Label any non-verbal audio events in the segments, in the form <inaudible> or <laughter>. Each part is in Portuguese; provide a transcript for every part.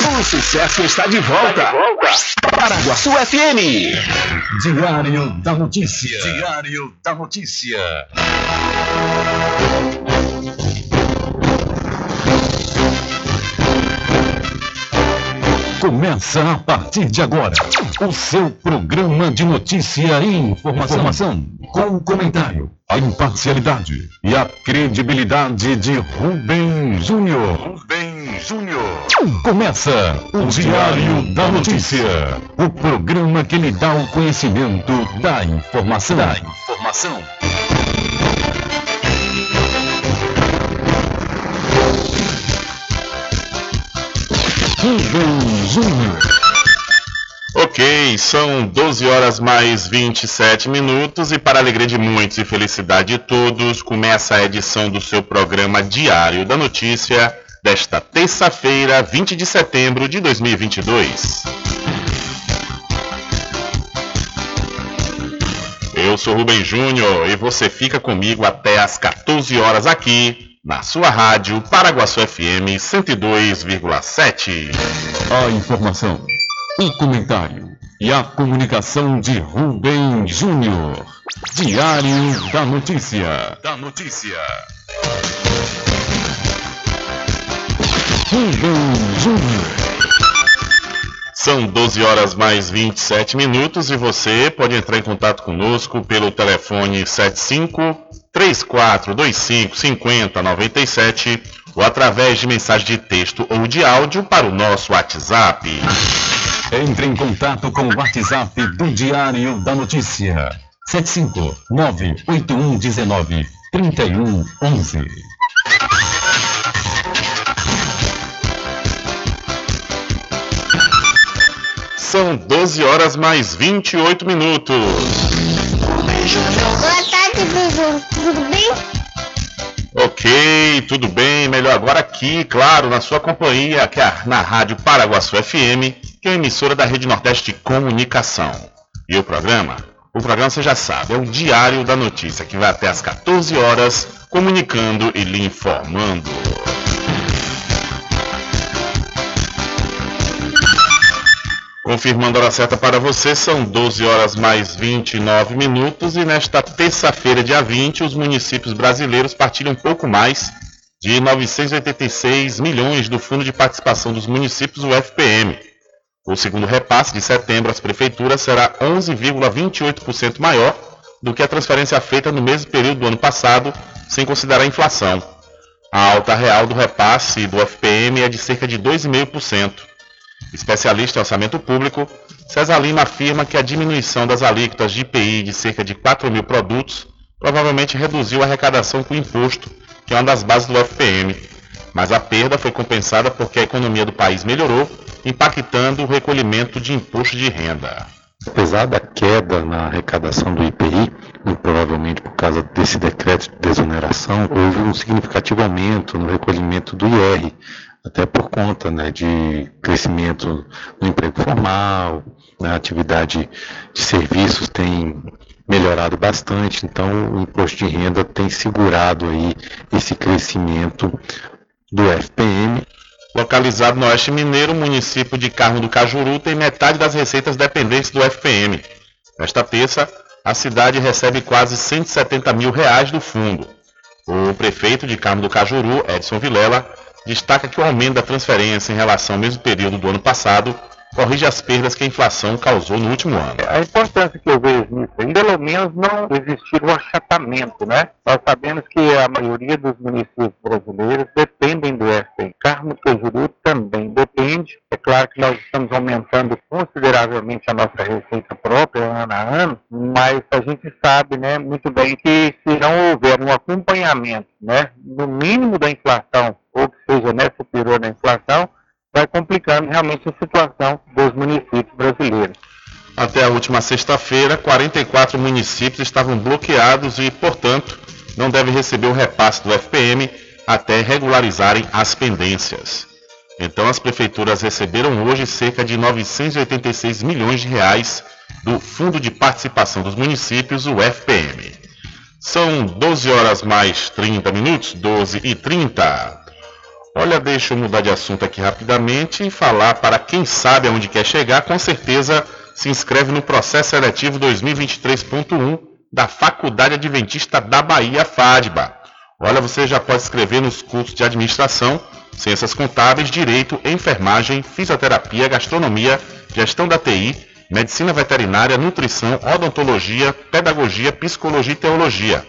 O sucesso está de volta. Paraguaçu FM. Diário da Notícia. Diário da Notícia. Começa a partir de agora o seu programa de notícia e informação, informação com o comentário, a imparcialidade e a credibilidade de Rubem Júnior. Rubem Júnior. Começa o Diário da Notícia, o programa que lhe dá o conhecimento da informação. Da informação. Júnior. Ok, são 12 horas mais 27 minutos e para alegria de muitos e felicidade de todos, começa a edição do seu programa Diário da Notícia desta terça-feira, 20 de setembro de 2022. Eu sou Rubem Júnior e você fica comigo até às 14 horas aqui na sua rádio Paraguaçu FM 102,7. A informação, o comentário e a comunicação de Rubem Júnior. Diário da Notícia. Da Notícia. São 12 horas mais 27 minutos e você pode entrar em contato conosco pelo telefone 75 3425 5097 ou através de mensagem de texto ou de áudio para o nosso WhatsApp. Entre em contato com o WhatsApp do Diário da Notícia. 759-8119-3111. São 12 horas mais 28 minutos. Boa tarde, Bidu. Tudo bem? Ok, tudo bem. Melhor agora aqui, claro, na sua companhia, que é na Rádio Paraguaçu FM, que é a emissora da Rede Nordeste de Comunicação. E o programa? O programa você já sabe, é o Diário da Notícia, que vai até às 14 horas, comunicando e lhe informando. Confirmando a hora certa para você, são 12 horas mais 29 minutos e nesta terça-feira, dia 20, os municípios brasileiros partilham um pouco mais de 986 milhões do Fundo de Participação dos Municípios, o FPM. O segundo repasse de setembro às prefeituras será 11,28% maior do que a transferência feita no mesmo período do ano passado, sem considerar a inflação. A alta real do repasse do FPM é de cerca de 2,5%. Especialista em orçamento público, César Lima afirma que a diminuição das alíquotas de IPI de cerca de 4 mil produtos provavelmente reduziu a arrecadação com imposto, que é uma das bases do FPM. Mas a perda foi compensada porque a economia do país melhorou, impactando o recolhimento de imposto de renda. Apesar da queda na arrecadação do IPI, provavelmente por causa desse decreto de desoneração, houve um significativo aumento no recolhimento do IR, até por conta né, de crescimento no emprego formal, né, atividade de serviços tem melhorado bastante, então o imposto de renda tem segurado aí esse crescimento do FPM. Localizado no Oeste Mineiro, o município de Carmo do Cajuru tem metade das receitas dependentes do FPM. Nesta terça, a cidade recebe quase 170 mil reais do fundo. O prefeito de Carmo do Cajuru, Edson Vilela, destaca que o aumento da transferência em relação ao mesmo período do ano passado corrige as perdas que a inflação causou no último ano. A importância que eu vejo nisso, ainda pelo menos não existir um achatamento, né? Nós sabemos que a maioria dos municípios brasileiros dependem do FPM. Carmo Cajuru também depende. É claro que nós estamos aumentando consideravelmente a nossa receita própria ano a ano, mas a gente sabe, né, muito bem que se não houver um acompanhamento, né, no mínimo da inflação ou que seja né, superior à inflação, vai complicando realmente a situação dos municípios brasileiros. Até a última sexta-feira, 44 municípios estavam bloqueados e, portanto, não devem receber o repasse do FPM até regularizarem as pendências. Então, as prefeituras receberam hoje cerca de 986 milhões de reais do Fundo de Participação dos Municípios, o FPM. São 12 horas mais 30 minutos, 12 e 30. Olha, deixa eu mudar de assunto aqui rapidamente e falar para quem sabe aonde quer chegar, com certeza se inscreve no processo seletivo 2023.1 da Faculdade Adventista da Bahia, FADBA. Olha, você já pode escrever nos cursos de administração, ciências contábeis, direito, enfermagem, fisioterapia, gastronomia, gestão da TI, medicina veterinária, nutrição, odontologia, pedagogia, psicologia e teologia.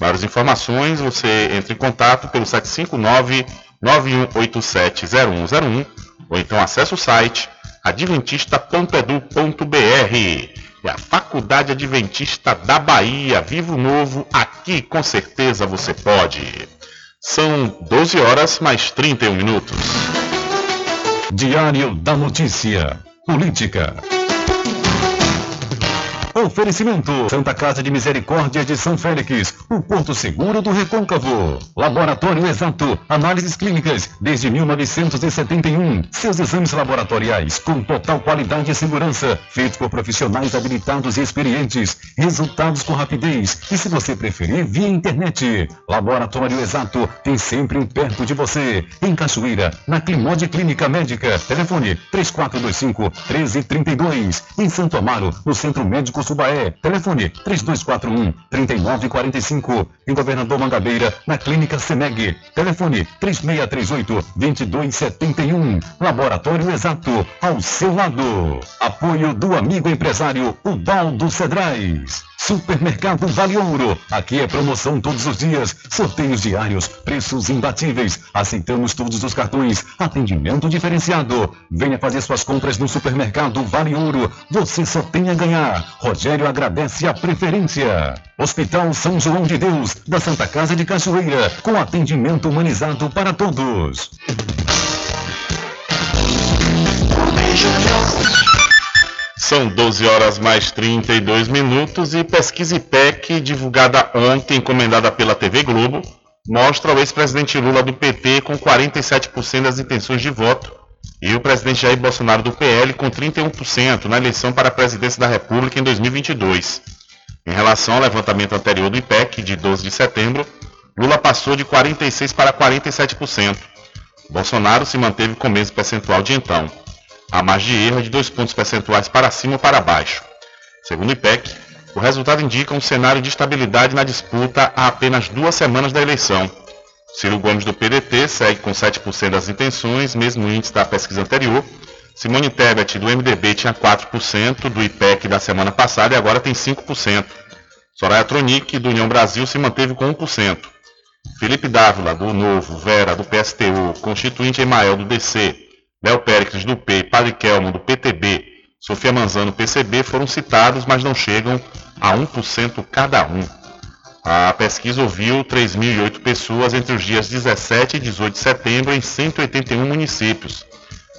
Maiores informações, você entra em contato pelo 759 91870101 ou então acesse o site adventista.edu.br. É a Faculdade Adventista da Bahia, Vivo Novo, aqui com certeza você pode. São 12 horas mais 31 minutos. Diário da Notícia. Política. Oferecimento: Santa Casa de Misericórdia de São Félix, o Porto Seguro do Recôncavo. Laboratório Exato, análises clínicas desde 1971. Seus exames laboratoriais com total qualidade e segurança, feitos por profissionais habilitados e experientes. Resultados com rapidez e, se você preferir, via internet. Laboratório Exato tem sempre um perto de você. Em Cachoeira, na Climode Clínica Médica. Telefone 3425 1332. Em Santo Amaro, no Centro Médico Subaé. Telefone 3241 3945. Em Governador Mangabeira, na Clínica Semeg. Telefone 3638 2271. Laboratório Exato, ao seu lado. Apoio do amigo empresário Ubaldo Cedrais. Supermercado Vale Ouro. Aqui é promoção todos os dias, sorteios diários, preços imbatíveis. Aceitamos todos os cartões, atendimento diferenciado. Venha fazer suas compras no Supermercado Vale Ouro. Você só tem a ganhar. Rogério agradece a preferência. Hospital São João de Deus, da Santa Casa de Cachoeira, com atendimento humanizado para todos. São 12 horas mais 32 minutos e pesquisa IPEC, divulgada ontem, encomendada pela TV Globo, mostra o ex-presidente Lula do PT com 47% das intenções de voto e o presidente Jair Bolsonaro do PL com 31% na eleição para a presidência da República em 2022. Em relação ao levantamento anterior do IPEC, de 12 de setembro, Lula passou de 46% para 47%. Bolsonaro se manteve com o mesmo percentual de então. A margem de erro é de dois pontos percentuais para cima ou para baixo. Segundo o IPEC, o resultado indica um cenário de estabilidade na disputa há apenas duas semanas da eleição. Ciro Gomes do PDT segue com 7% das intenções, mesmo índice da pesquisa anterior. Simone Tebet do MDB tinha 4% do IPEC da semana passada e agora tem 5%. Soraya Tronic do União Brasil se manteve com 1%. Felipe Dávila do Novo, Vera do PSTU, Constituinte Emael do DC, Léo Péricles do P, Padre Kelmo do PTB, Sofia Manzano PCB foram citados, mas não chegam a 1% cada um. A pesquisa ouviu 3.008 pessoas entre os dias 17 e 18 de setembro em 181 municípios.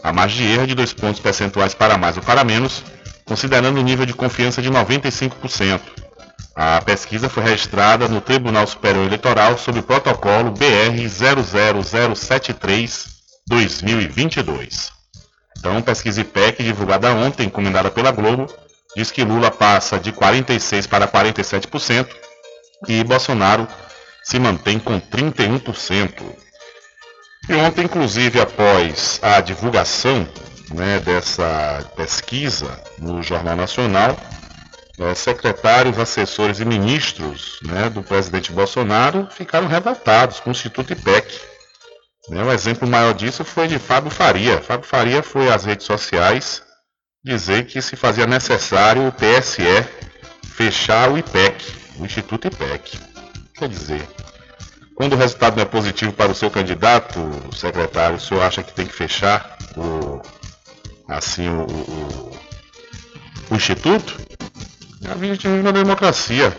A margem de erro de dois pontos percentuais para mais ou para menos, considerando o nível de confiança de 95%. A pesquisa foi registrada no Tribunal Superior Eleitoral sob o protocolo BR 00073 2022. Então, pesquisa IPEC, divulgada ontem, encomendada pela Globo, diz que Lula passa de 46% para 47% e Bolsonaro se mantém com 31%. E ontem, inclusive, após a divulgação né, dessa pesquisa no Jornal Nacional, né, secretários, assessores e ministros né, do presidente Bolsonaro ficaram revoltados com o Instituto IPEC né, um exemplo maior disso foi de Fábio Faria. Fábio Faria foi às redes sociais dizer que se fazia necessário o TSE fechar o IPEC, o Instituto IPEC. Quer dizer, quando o resultado não é positivo para o seu candidato, secretário, o senhor acha que tem que fechar o, assim, o, o, o Instituto? A gente vive uma democracia.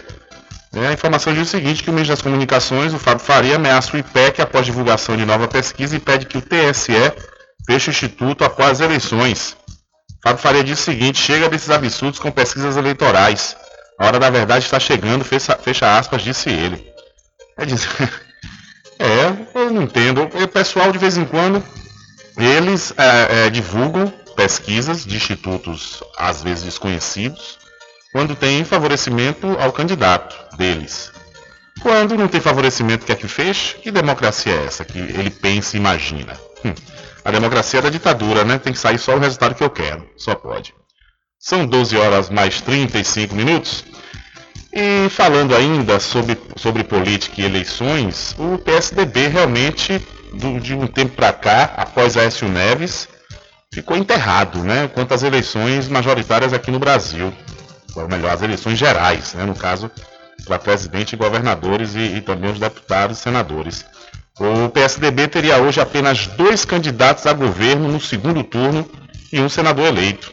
É, a informação diz o seguinte, que o ministro das Comunicações, o Fábio Faria, ameaça o IPEC após divulgação de nova pesquisa e pede que o TSE feche o Instituto após as eleições. Fábio Faria diz o seguinte, chega desses absurdos com pesquisas eleitorais. A hora da verdade está chegando, fecha, fecha aspas, disse ele. É dizer, <laughs> é, eu não entendo. O pessoal, de vez em quando, eles é, é, divulgam pesquisas de institutos, às vezes desconhecidos, quando tem favorecimento ao candidato deles. Quando não tem favorecimento, quer que feche? Que democracia é essa que ele pensa e imagina? Hum, a democracia é da ditadura, né? Tem que sair só o resultado que eu quero. Só pode. São 12 horas mais 35 minutos. E falando ainda sobre, sobre política e eleições, o PSDB realmente, do, de um tempo para cá, após Aécio Neves, ficou enterrado, né? Quanto às eleições majoritárias aqui no Brasil. Ou melhor, as eleições gerais, né? No caso, para presidente, governadores e, e também os deputados e senadores. O PSDB teria hoje apenas dois candidatos a governo no segundo turno e um senador eleito.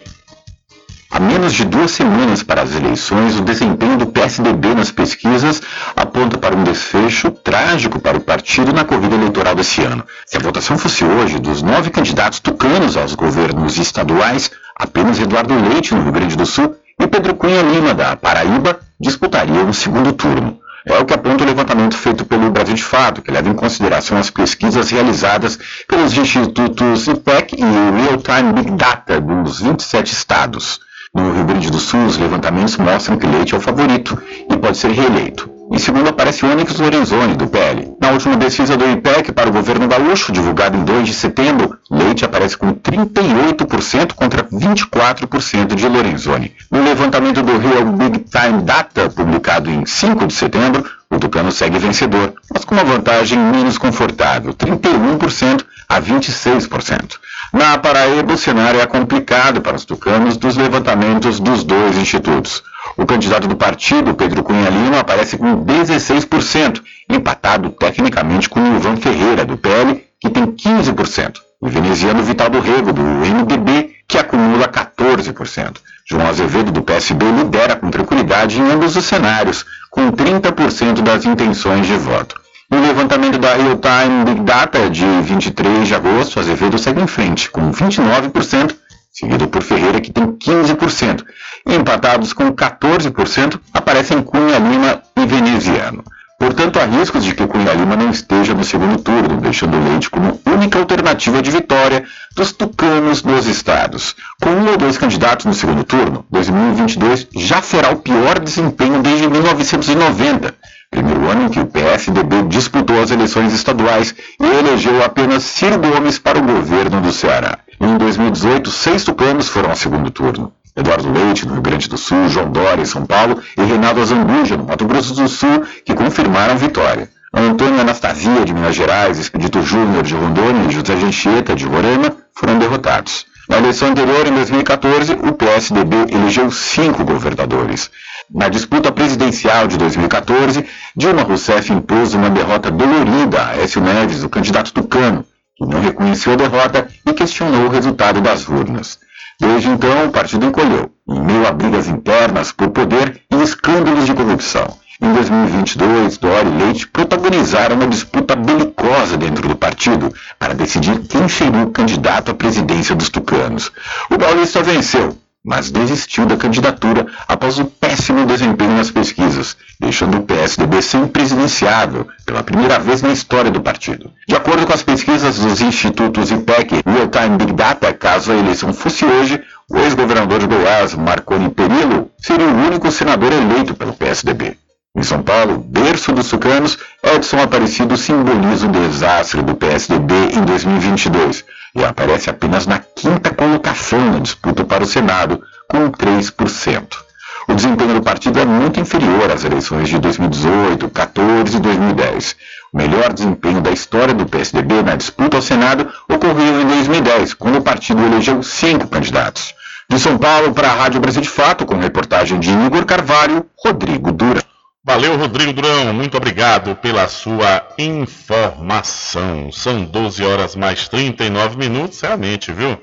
A menos de duas semanas para as eleições, o desempenho do PSDB nas pesquisas aponta para um desfecho trágico para o partido na corrida eleitoral desse ano. Se a votação fosse hoje, dos nove candidatos tucanos aos governos estaduais, apenas Eduardo Leite, no Rio Grande do Sul, e Pedro Cunha Lima, da Paraíba, disputariam o segundo turno. É o que aponta o levantamento feito pelo Brasil de Fato, que leva em consideração as pesquisas realizadas pelos institutos IPEC e Real Time Big Data dos 27 estados. No Rio Grande do Sul, os levantamentos mostram que Leite é o favorito e pode ser reeleito. Em segundo aparece Onyx Lorenzoni, do PL. Na última pesquisa do IPEC para o governo gaúcho, divulgada em 2 de setembro, Leite aparece com 38% contra 24% de Lorenzoni. No levantamento do Real Big Time Data, publicado em 5 de setembro, o Tucano segue vencedor, mas com uma vantagem menos confortável, 31% a 26%. Na Paraíba, o cenário é complicado para os tucanos dos levantamentos dos dois institutos. O candidato do partido, Pedro Cunha Lima, aparece com 16%, empatado tecnicamente com Ivan Ferreira, do PL, que tem 15%. O veneziano Vital do Rego, do MDB, que acumula 14%. João Azevedo, do PSB, lidera com tranquilidade em ambos os cenários, com 30% das intenções de voto. No levantamento da Real Time Big Data de 23 de agosto, Azevedo segue em frente, com 29%, seguido por Ferreira, que tem 15%. Empatados com 14%, aparecem Cunha Lima e Veneziano. Portanto, há riscos de que Cunha Lima não esteja no segundo turno, deixando Leite como única alternativa de vitória dos tucanos dos estados. Com um ou dois candidatos no segundo turno, 2022 já será o pior desempenho desde 1990, primeiro ano em que o PSDB disputou as eleições estaduais e elegeu apenas Ciro Gomes para o governo do Ceará. Em 2018, seis tucanos foram ao segundo turno. Eduardo Leite, no Rio Grande do Sul, João Dória, em São Paulo, e Reinaldo Azambuja, no Mato Grosso do Sul, que confirmaram vitória. Antônio Anastasia, de Minas Gerais, Expedito Júnior, de Rondônia e José Genchieta, de Roraima, foram derrotados. Na eleição anterior, em 2014, o PSDB elegeu cinco governadores. Na disputa presidencial de 2014, Dilma Rousseff impôs uma derrota dolorida a Écio Neves, o candidato tucano, que não reconheceu a derrota e questionou o resultado das urnas. Desde então, o partido encolheu, em meio a brigas internas por poder e escândalos de corrupção. Em 2022, Dória e Leite protagonizaram uma disputa belicosa dentro do partido para decidir quem seria o candidato à presidência dos tucanos. O Paulista venceu, mas desistiu da candidatura após o péssimo desempenho nas pesquisas, deixando o PSDB sem presidenciável pela primeira vez na história do partido. De acordo com as pesquisas dos institutos IPEC e Real Time Big Data, caso a eleição fosse hoje, o ex-governador de Goiás, Marconi Perillo, seria o único senador eleito pelo PSDB. Em São Paulo, berço dos tucanos, Edson Aparecido simboliza o desastre do PSDB em 2022 e aparece apenas na quinta colocação na disputa para o Senado, com 3%. O desempenho do partido é muito inferior às eleições de 2018, 14 e 2010. O melhor desempenho da história do PSDB na disputa ao Senado ocorreu em 2010, quando o partido elegeu cinco candidatos. De São Paulo para a Rádio Brasil de Fato, com reportagem de Igor Carvalho, Rodrigo Dura. Valeu, Rodrigo Durão. Muito obrigado pela sua informação. São 12 horas mais 39 minutos, realmente, viu?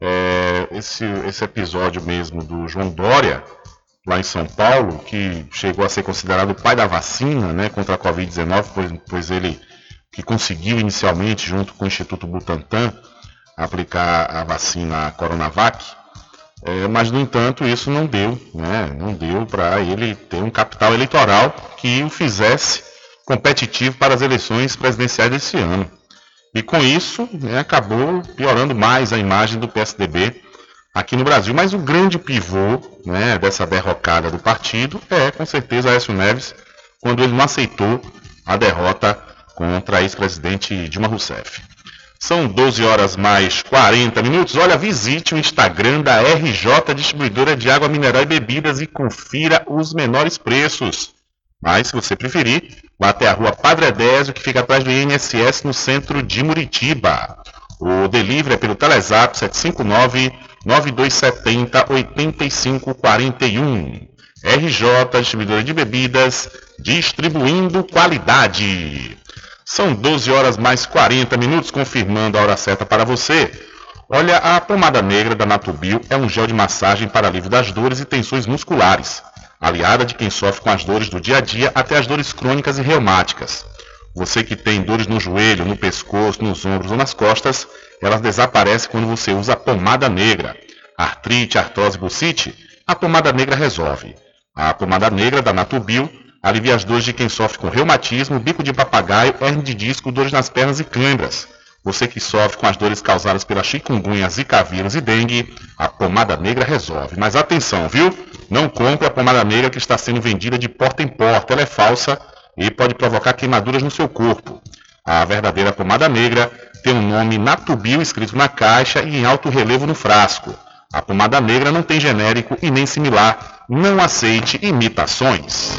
É, esse, esse episódio mesmo do João Dória, lá em São Paulo, que chegou a ser considerado o pai da vacina né, contra a Covid-19, pois, pois ele que conseguiu inicialmente, junto com o Instituto Butantan, aplicar a vacina Coronavac é, mas, no entanto, isso não deu, né? não deu para ele ter um capital eleitoral que o fizesse competitivo para as eleições presidenciais desse ano. E com isso, né, acabou piorando mais a imagem do PSDB aqui no Brasil. Mas o grande pivô né, dessa derrocada do partido é, com certeza, Aécio Neves, quando ele não aceitou a derrota contra a ex-presidente Dilma Rousseff. São 12 horas mais 40 minutos. Olha, visite o Instagram da RJ Distribuidora de Água Mineral e Bebidas e confira os menores preços. Mas, se você preferir, vá até a rua Padre Edésio, que fica atrás do INSS, no centro de Muritiba. O delivery é pelo Telezap 759-9270-8541. RJ Distribuidora de Bebidas, distribuindo qualidade. São 12 horas mais 40 minutos, confirmando a hora certa para você. Olha, a pomada negra da Natubio é um gel de massagem para alívio das dores e tensões musculares, aliada de quem sofre com as dores do dia a dia até as dores crônicas e reumáticas. Você que tem dores no joelho, no pescoço, nos ombros ou nas costas, elas desaparecem quando você usa a pomada negra. Artrite, artrose, bucite, a pomada negra resolve. A pomada negra da Natubio Alivia as dores de quem sofre com reumatismo, bico de papagaio, hernia de disco, dores nas pernas e câimbras. Você que sofre com as dores causadas pela chikungunya, zika vírus e dengue, a pomada negra resolve. Mas atenção, viu? Não compre a pomada negra que está sendo vendida de porta em porta. Ela é falsa e pode provocar queimaduras no seu corpo. A verdadeira pomada negra tem o um nome Natubio escrito na caixa e em alto relevo no frasco. A pomada negra não tem genérico e nem similar. Não aceite imitações.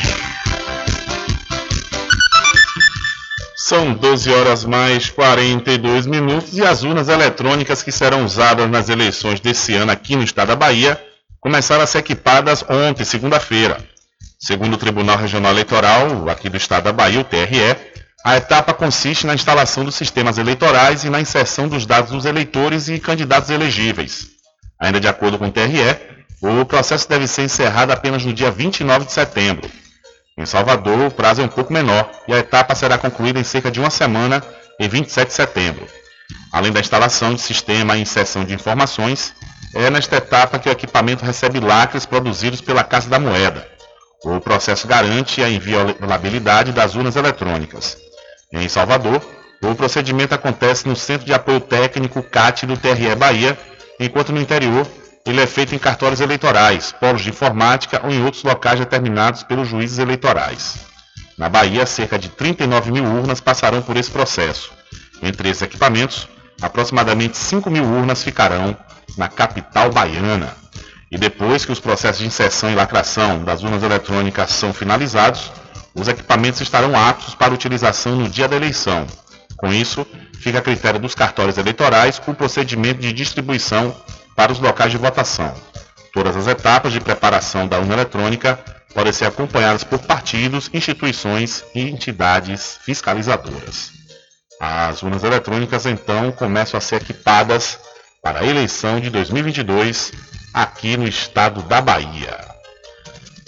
São 12 horas mais 42 minutos e as urnas eletrônicas que serão usadas nas eleições desse ano aqui no estado da Bahia começaram a ser equipadas ontem, segunda-feira. Segundo o Tribunal Regional Eleitoral aqui do estado da Bahia, o TRE, a etapa consiste na instalação dos sistemas eleitorais e na inserção dos dados dos eleitores e candidatos elegíveis. Ainda de acordo com o TRE, o processo deve ser encerrado apenas no dia 29 de setembro. Em Salvador, o prazo é um pouco menor e a etapa será concluída em cerca de uma semana, em 27 de setembro. Além da instalação de sistema e inserção de informações, é nesta etapa que o equipamento recebe lacres produzidos pela Casa da Moeda. O processo garante a inviolabilidade das urnas eletrônicas. Em Salvador, o procedimento acontece no Centro de Apoio Técnico CAT do TRE Bahia, enquanto no interior ele é feito em cartórios eleitorais, polos de informática ou em outros locais determinados pelos juízes eleitorais. Na Bahia, cerca de 39 mil urnas passarão por esse processo. Entre esses equipamentos, aproximadamente 5 mil urnas ficarão na capital baiana. E depois que os processos de inserção e lacração das urnas eletrônicas são finalizados, os equipamentos estarão aptos para utilização no dia da eleição. Com isso, fica a critério dos cartórios eleitorais o procedimento de distribuição para os locais de votação. Todas as etapas de preparação da urna eletrônica podem ser acompanhadas por partidos, instituições e entidades fiscalizadoras. As urnas eletrônicas então começam a ser equipadas para a eleição de 2022 aqui no estado da Bahia.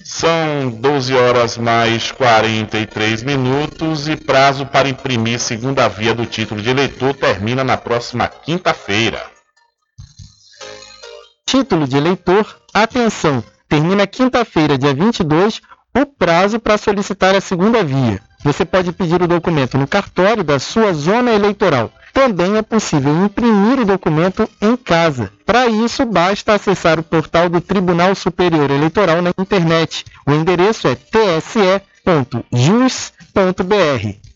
São 12 horas mais 43 minutos e prazo para imprimir segunda via do título de eleitor termina na próxima quinta-feira título de eleitor, atenção, termina quinta-feira, dia 22, o prazo para solicitar a segunda via. Você pode pedir o documento no cartório da sua zona eleitoral. Também é possível imprimir o documento em casa. Para isso, basta acessar o portal do Tribunal Superior Eleitoral na internet. O endereço é tse.jus.br.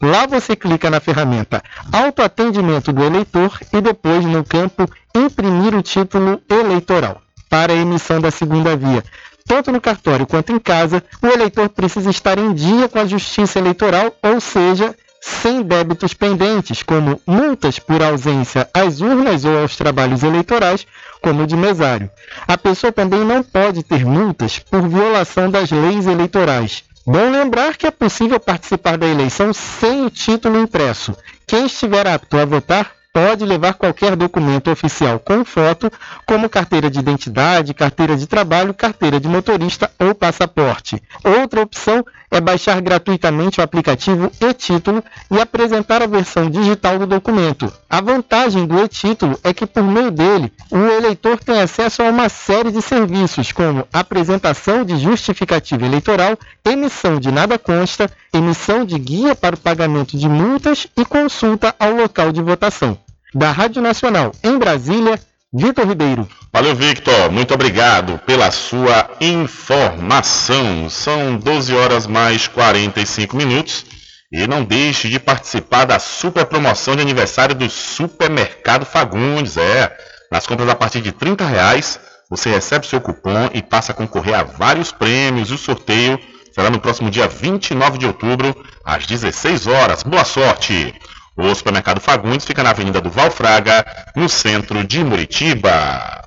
Lá você clica na ferramenta Autoatendimento do eleitor e depois no campo Imprimir o título eleitoral para a emissão da segunda via. Tanto no cartório quanto em casa, o eleitor precisa estar em dia com a Justiça Eleitoral, ou seja, sem débitos pendentes, como multas por ausência às urnas ou aos trabalhos eleitorais, como o de mesário. A pessoa também não pode ter multas por violação das leis eleitorais, Bom lembrar que é possível participar da eleição sem o título impresso. Quem estiver apto a votar pode levar qualquer documento oficial com foto, como carteira de identidade, carteira de trabalho, carteira de motorista ou passaporte. Outra opção é baixar gratuitamente o aplicativo e-título e apresentar a versão digital do documento. A vantagem do e-título é que, por meio dele, o eleitor tem acesso a uma série de serviços, como apresentação de justificativa eleitoral, emissão de nada consta, emissão de guia para o pagamento de multas e consulta ao local de votação. Da Rádio Nacional em Brasília, Vitor Ribeiro. Valeu, Victor. Muito obrigado pela sua informação. São 12 horas mais 45 minutos. E não deixe de participar da super promoção de aniversário do Supermercado Fagundes. É, nas compras a partir de 30 reais, você recebe seu cupom e passa a concorrer a vários prêmios. E o sorteio será no próximo dia 29 de outubro, às 16 horas. Boa sorte! O supermercado Fagundes fica na Avenida do Valfraga, no centro de Muritiba.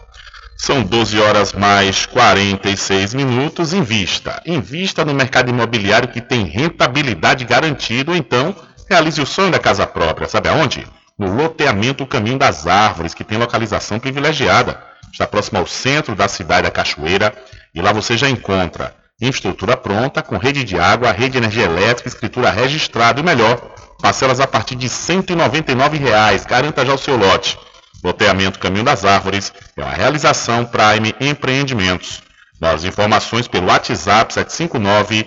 São 12 horas mais 46 minutos. Invista. Invista no mercado imobiliário que tem rentabilidade garantida. Então, realize o sonho da casa própria. Sabe aonde? No loteamento Caminho das Árvores, que tem localização privilegiada. Está próximo ao centro da cidade da Cachoeira. E lá você já encontra infraestrutura pronta, com rede de água, rede de energia elétrica, escritura registrada e melhor, Parcelas a partir de 199 reais. Garanta já o seu lote. Loteamento Caminho das Árvores é uma realização Prime Empreendimentos. Mais informações pelo WhatsApp 759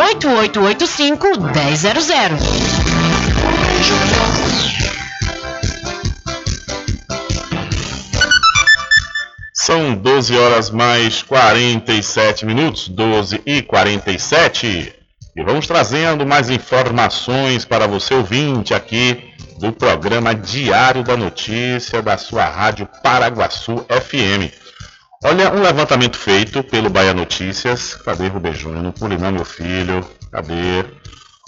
98885 1000. São 12 horas mais 47 minutos, 12 e 47. E vamos trazendo mais informações para você ouvinte aqui do programa Diário da Notícia da sua rádio Paraguaçu FM. Olha, um levantamento feito pelo Bahia Notícias. Cadê Rubem Júnior? Não, meu filho. Cadê?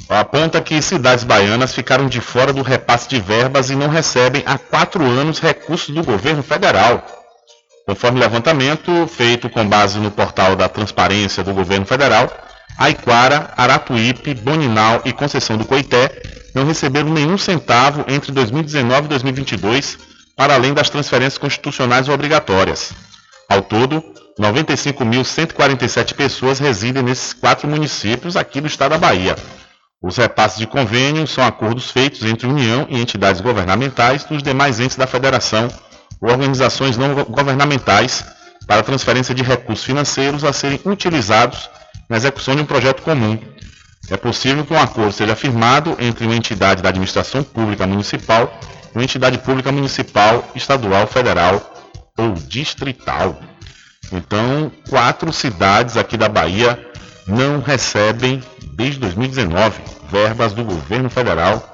aponta que cidades baianas ficaram de fora do repasse de verbas e não recebem há quatro anos recursos do governo federal. Conforme levantamento feito com base no portal da Transparência do Governo Federal, Aiquara, Aratuípe, Boninal e Conceição do Coité não receberam nenhum centavo entre 2019 e 2022, para além das transferências constitucionais obrigatórias. Ao todo, 95.147 pessoas residem nesses quatro municípios aqui do estado da Bahia. Os repasses de convênio são acordos feitos entre União e entidades governamentais dos demais entes da Federação ou organizações não governamentais para transferência de recursos financeiros a serem utilizados na execução de um projeto comum. É possível que um acordo seja firmado entre uma entidade da administração pública municipal e uma entidade pública municipal, estadual, federal ou distrital. Então, quatro cidades aqui da Bahia não recebem desde 2019 verbas do governo federal,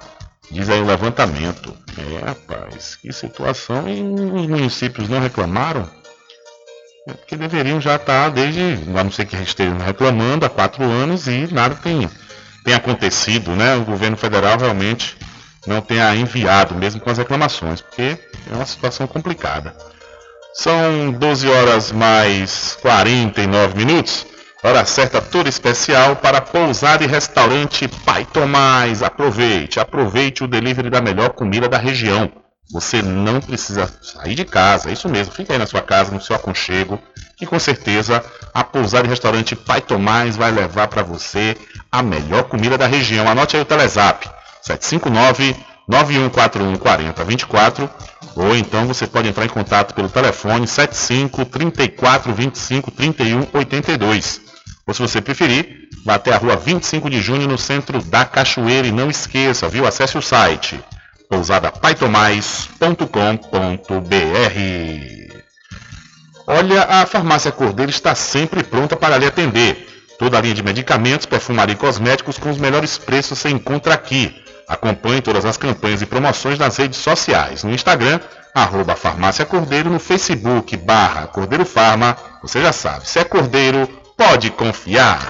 diz aí o levantamento. É, rapaz, que situação. E os municípios não reclamaram? É porque deveriam já estar desde, a não ser que estejam reclamando há quatro anos e nada tem, tem acontecido, né? O governo federal realmente não tenha enviado, mesmo com as reclamações, porque é uma situação complicada. São 12 horas mais 49 minutos. Hora certa toda especial para pousar e restaurante Pai Tomás. Aproveite, aproveite o delivery da melhor comida da região. Você não precisa sair de casa, é isso mesmo, fica aí na sua casa, no seu aconchego, que com certeza a pousar e restaurante Pai Tomás vai levar para você a melhor comida da região. Anote aí o Telezap, 759 9141 4024 ou então você pode entrar em contato pelo telefone 75 34 25 31 82. Ou se você preferir, vá até a rua 25 de junho no centro da Cachoeira e não esqueça, viu? Acesse o site pousadapaitomais.com.br. Olha, a farmácia Cordeiro está sempre pronta para lhe atender. Toda a linha de medicamentos, perfumaria e cosméticos com os melhores preços você encontra aqui. Acompanhe todas as campanhas e promoções nas redes sociais. No Instagram, arroba Farmácia Cordeiro, no Facebook, barra Cordeiro Farma. Você já sabe, se é Cordeiro, pode confiar.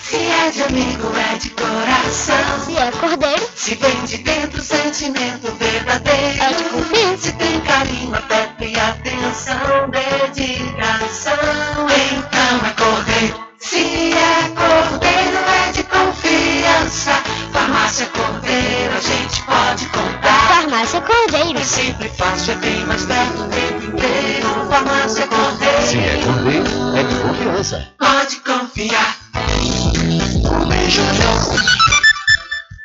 Se é de amigo, é de coração. Se é cordeiro, Se vem de dentro, sentimento verdadeiro. É de confiança. Se tem carinho, afeto e atenção, dedicação. Então é cordeiro. Se é cordeiro, é de confiança. Farmácia Cordeiro, a gente pode contar. farmácia cordeiro. É sempre fácil, é bem mais perto do tempo inteiro. Farmácia Cordeiro. Se é cordeiro, é de confiança. Pode confiar.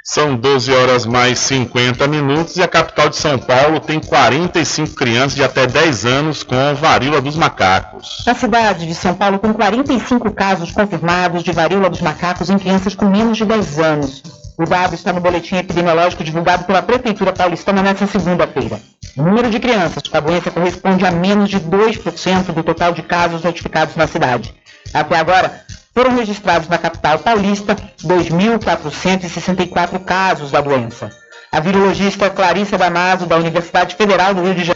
São 12 horas mais 50 minutos e a capital de São Paulo tem 45 crianças de até 10 anos com varíola dos macacos. A cidade de São Paulo tem 45 casos confirmados de varíola dos macacos em crianças com menos de 10 anos. O dado está no boletim epidemiológico divulgado pela Prefeitura Paulistana nesta segunda-feira. O número de crianças com a doença corresponde a menos de 2% do total de casos notificados na cidade. Até agora, foram registrados na capital paulista 2.464 casos da doença. A virologista Clarissa Damaso, da Universidade Federal do Rio de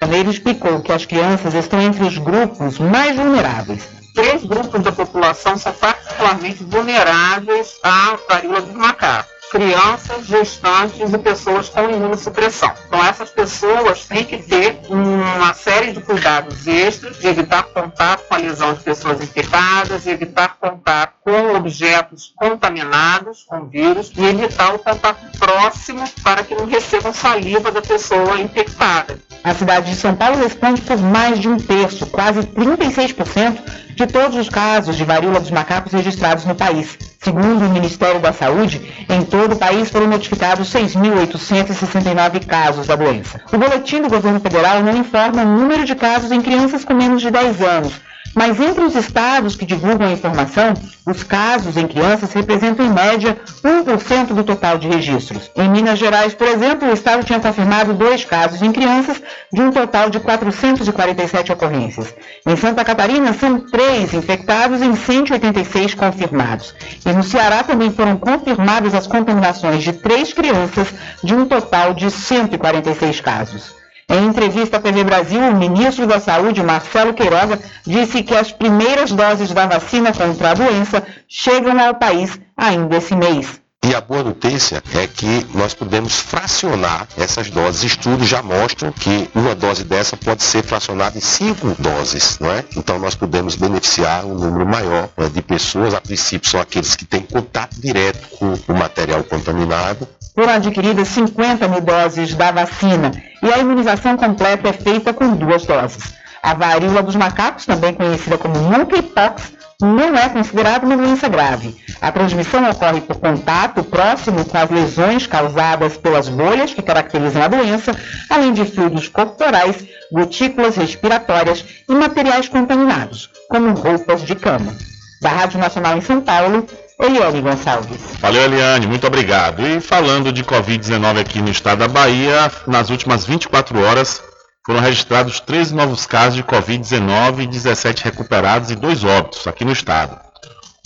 Janeiro, explicou que as crianças estão entre os grupos mais vulneráveis. Três grupos da população são particularmente vulneráveis à varíola dos macacos. Crianças, gestantes e pessoas com imunossupressão. Então, essas pessoas têm que ter uma série de cuidados extras, de evitar contato com a lesão de pessoas infectadas, evitar contato com objetos contaminados com vírus e evitar o contato próximo para que não recebam saliva da pessoa infectada. A cidade de São Paulo responde por mais de um terço, quase 36% de todos os casos de varíola dos macacos registrados no país. Segundo o Ministério da Saúde, em todo o país foram notificados 6.869 casos da doença. O boletim do governo federal não informa o número de casos em crianças com menos de 10 anos, mas entre os estados que divulgam a informação, os casos em crianças representam em média 1% do total de registros. Em Minas Gerais, por exemplo, o estado tinha confirmado dois casos em crianças, de um total de 447 ocorrências. Em Santa Catarina, são três infectados em 186 confirmados. E no Ceará também foram confirmadas as contaminações de três crianças, de um total de 146 casos. Em entrevista à TV Brasil, o ministro da Saúde, Marcelo Queiroga, disse que as primeiras doses da vacina contra a doença chegam ao país ainda esse mês. E a boa notícia é que nós podemos fracionar essas doses. Estudos já mostram que uma dose dessa pode ser fracionada em cinco doses, não é? Então nós podemos beneficiar um número maior né, de pessoas. A princípio são aqueles que têm contato direto com o material contaminado. Foram adquiridas 50 mil doses da vacina e a imunização completa é feita com duas doses. A varíola dos macacos, também conhecida como monkeypox, não é considerada uma doença grave. A transmissão ocorre por contato próximo com as lesões causadas pelas bolhas que caracterizam a doença, além de fluidos corporais, gotículas respiratórias e materiais contaminados, como roupas de cama. Da Rádio Nacional em São Paulo, Eliane Gonçalves. Valeu, Eliane, muito obrigado. E falando de Covid-19 aqui no estado da Bahia, nas últimas 24 horas foram registrados 13 novos casos de Covid-19, 17 recuperados e dois óbitos aqui no estado.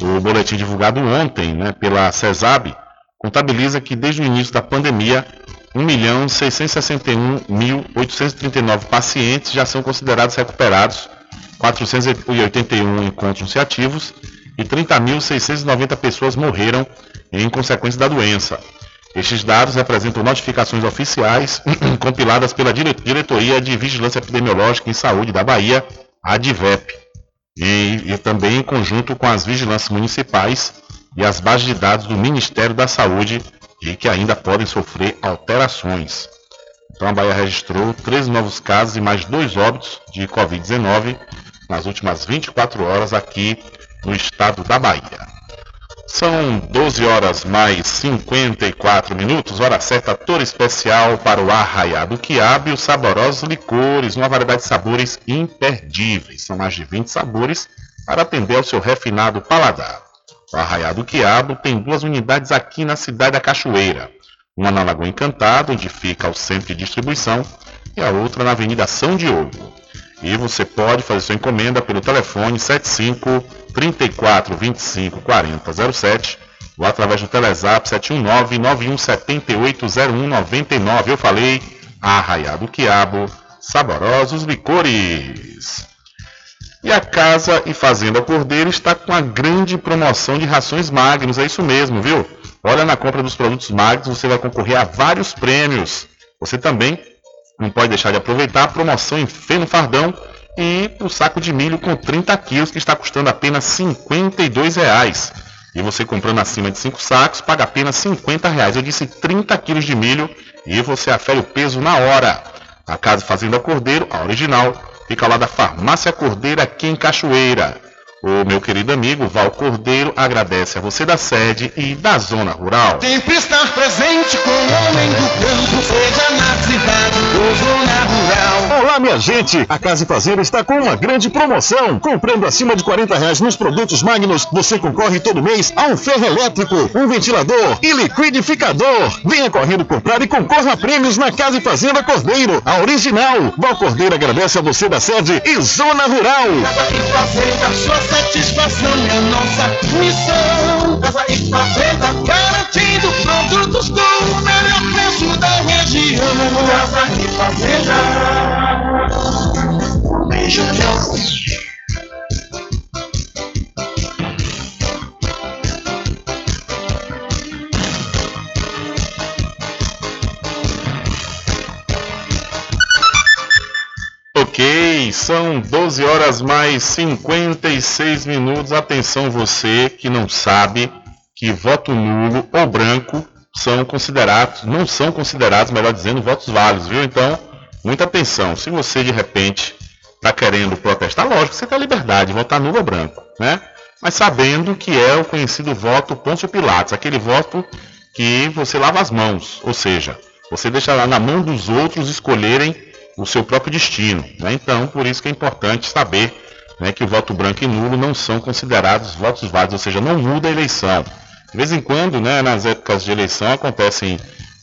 O boletim divulgado ontem né, pela CESAB contabiliza que desde o início da pandemia, 1.661.839 pacientes já são considerados recuperados, 481 encontram-se ativos e 30.690 pessoas morreram em consequência da doença. Estes dados representam notificações oficiais <clears throat> compiladas pela Diretoria de Vigilância Epidemiológica em Saúde da Bahia, a DIVEP, e, e também em conjunto com as vigilâncias municipais e as bases de dados do Ministério da Saúde, e que ainda podem sofrer alterações. Então a Bahia registrou 13 novos casos e mais dois óbitos de Covid-19 nas últimas 24 horas aqui no estado da Bahia. São 12 horas mais 54 minutos, hora certa, tour especial para o arraiado quiabo e os saborosos licores, uma variedade de sabores imperdíveis. São mais de 20 sabores para atender ao seu refinado paladar. O arraiado quiabo tem duas unidades aqui na cidade da Cachoeira. Uma na Lagoa Encantada, onde fica o centro de distribuição, e a outra na Avenida São Diogo. E você pode fazer sua encomenda pelo telefone 75 34 25 40 07 ou através do Telezap 719-9178-0199. Eu falei, arraiado quiabo, saborosos licores. E a Casa e Fazenda Cordeiro está com a grande promoção de rações Magnus, é isso mesmo, viu? Olha, na compra dos produtos Magnus você vai concorrer a vários prêmios. Você também não pode deixar de aproveitar a promoção em feno fardão e o saco de milho com 30 quilos que está custando apenas R$ 52,00. E você comprando acima de 5 sacos, paga apenas R$ 50,00. Eu disse 30 quilos de milho e você afere o peso na hora. A Casa Fazenda Cordeiro, a original, fica lá da Farmácia Cordeira aqui em Cachoeira. O meu querido amigo Val Cordeiro agradece a você da sede e da zona rural. Sempre estar presente com o homem do campo, seja na cidade ou zona rural. Minha gente! A Casa e Fazenda está com uma grande promoção. Comprando acima de 40 reais nos produtos Magnus, você concorre todo mês a um ferro elétrico, um ventilador e liquidificador. Venha correndo comprar e concorra a prêmios na Casa e Fazenda Cordeiro, a original. Val Cordeiro agradece a você da sede e Zona Rural. Casa e Fazenda, sua satisfação é nossa missão. Casa e Fazenda, garantindo produtos com o melhor preço da região. Casa e Fazenda. Beijo, Ok, são 12 horas mais 56 minutos. Atenção você que não sabe que voto nulo ou branco são considerados, não são considerados, melhor dizendo, votos válidos, viu? Então, muita atenção. Se você de repente está querendo protestar, lógico, você tem a liberdade de votar nulo ou branco, né? Mas sabendo que é o conhecido voto Pôncio Pilatos, aquele voto que você lava as mãos, ou seja, você deixa lá na mão dos outros escolherem o seu próprio destino. Né? Então, por isso que é importante saber né, que o voto branco e nulo não são considerados votos válidos, ou seja, não muda a eleição. De vez em quando, né, nas épocas de eleição, acontecem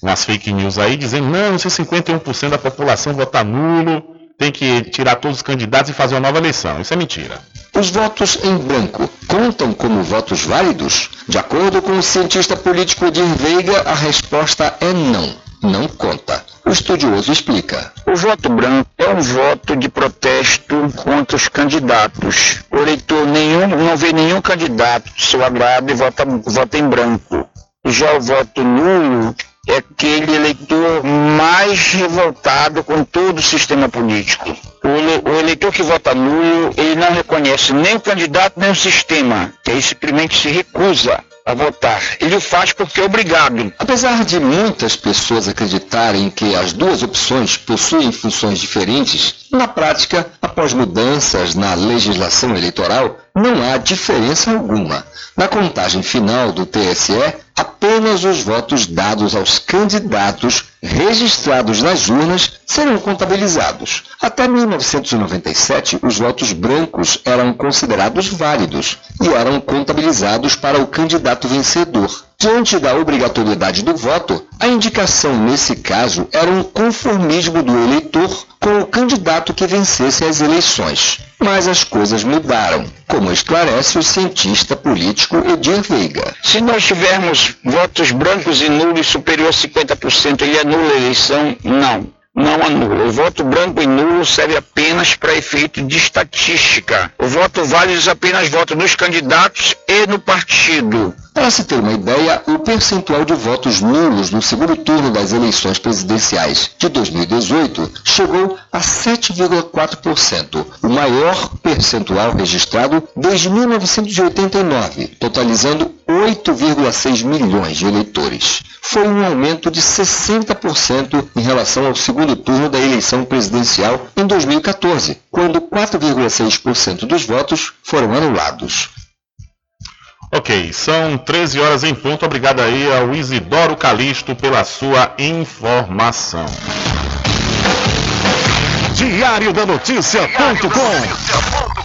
umas fake news aí dizendo, não, se 51% da população votar nulo, tem que tirar todos os candidatos e fazer uma nova eleição. Isso é mentira. Os votos em branco contam como votos válidos? De acordo com o cientista político Edir Veiga, a resposta é não, não conta. O estudioso explica. O voto branco é um voto de protesto contra os candidatos. O eleitor nenhum, não vê nenhum candidato de seu agrado e vota, vota em branco. Já o voto nulo é aquele eleitor mais revoltado com todo o sistema político. O eleitor que vota nulo, ele não reconhece nem o candidato nem o sistema. Ele simplesmente se recusa a votar. Ele o faz porque é obrigado. Apesar de muitas pessoas acreditarem que as duas opções possuem funções diferentes, na prática, após mudanças na legislação eleitoral, não há diferença alguma. Na contagem final do TSE, apenas os votos dados aos candidatos registrados nas urnas serão contabilizados. Até 1997, os votos brancos eram considerados válidos e eram contabilizados para o candidato vencedor. Diante da obrigatoriedade do voto, a indicação nesse caso era um conformismo do eleitor com o candidato que vencesse as eleições. Mas as coisas mudaram, como esclarece o cientista político Edir Veiga. Se nós tivermos votos brancos e nulos superior a 50%, ele anula a eleição? Não, não anula. O voto branco e nulo serve apenas para efeito de estatística. O voto válido apenas voto nos candidatos e no partido. Para se ter uma ideia, o percentual de votos nulos no segundo turno das eleições presidenciais de 2018 chegou a 7,4%, o maior percentual registrado desde 1989, totalizando 8,6 milhões de eleitores. Foi um aumento de 60% em relação ao segundo turno da eleição presidencial em 2014, quando 4,6% dos votos foram anulados. Ok, são 13 horas em ponto. Obrigado aí ao Isidoro Calixto pela sua informação. Diário da Notícia.com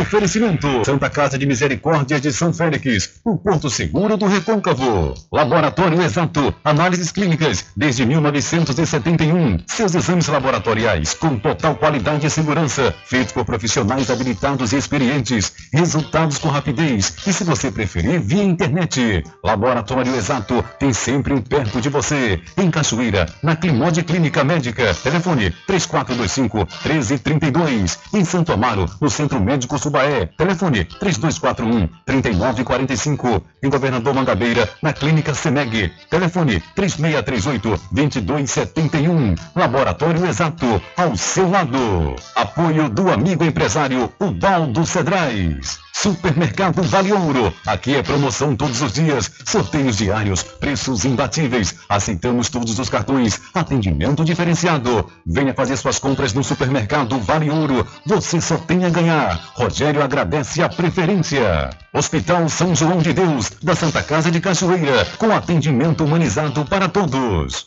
Oferecimento Santa Casa de Misericórdia de São Félix, o Porto Seguro do Recôncavo. Laboratório Exato, análises clínicas desde 1971. Seus exames laboratoriais com total qualidade e segurança, feitos por profissionais habilitados e experientes. Resultados com rapidez e, se você preferir, via internet. Laboratório Exato tem sempre um perto de você. Em Cachoeira, na Climode Clínica Médica. Telefone 3425 1332. Em Santo Amaro, no Centro Médico Subaé. Telefone 3241 3945. Em Governador Mangabeira, na Clínica Semeg. Telefone 3638 2271. Laboratório Exato, ao seu lado. Apoio do amigo empresário Ubaldo Cedrais. Supermercado Vale Ouro. Aqui é promoção todos os dias. Sorteios diários, preços imbatíveis. Aceitamos todos os cartões. Atendimento diferenciado. Venha fazer suas compras no Supermercado Vale Ouro. Você só tem a ganhar. Rogério agradece a preferência. Hospital São João de Deus, da Santa Casa de Cachoeira, com atendimento humanizado para todos.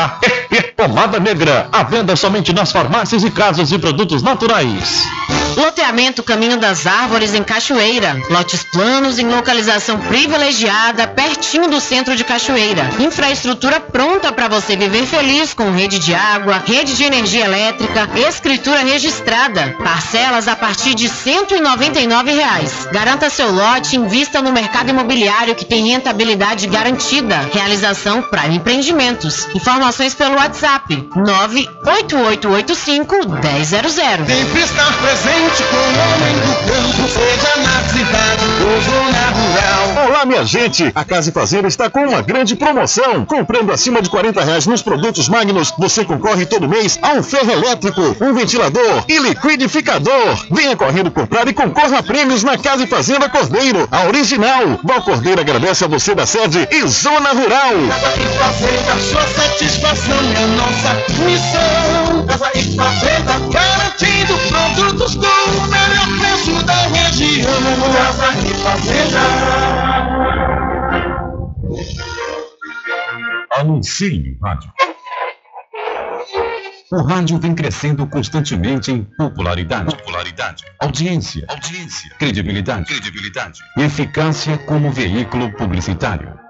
me orar. Pomada Negra, a venda somente nas farmácias e casas de produtos naturais. Loteamento Caminho das Árvores em Cachoeira. Lotes planos em localização privilegiada, pertinho do centro de Cachoeira. Infraestrutura pronta para você viver feliz com rede de água, rede de energia elétrica, escritura registrada. Parcelas a partir de 199 reais. Garanta seu lote e invista no mercado imobiliário que tem rentabilidade garantida. Realização Prime Empreendimentos. Informações pelo WhatsApp 98885 1000. Sempre estar presente com o homem do campo, seja na cidade ou zona rural. Olá, minha gente! A Casa e Fazenda está com uma grande promoção. Comprando acima de 40 reais nos produtos Magnus, você concorre todo mês a um ferro elétrico, um ventilador e liquidificador. Venha correndo comprar e concorra a prêmios na Casa e Fazenda Cordeiro, a original. Val Cordeiro agradece a você da sede e Zona Rural. Casa e Fazenda, sua satisfação é nossa missão. Casa e Fazenda, garantindo produtos com o melhor preço da região. Casa e Fazenda. Anuncie rádio. O rádio vem crescendo constantemente em popularidade, popularidade, audiência, audiência, credibilidade, credibilidade e eficácia como veículo publicitário.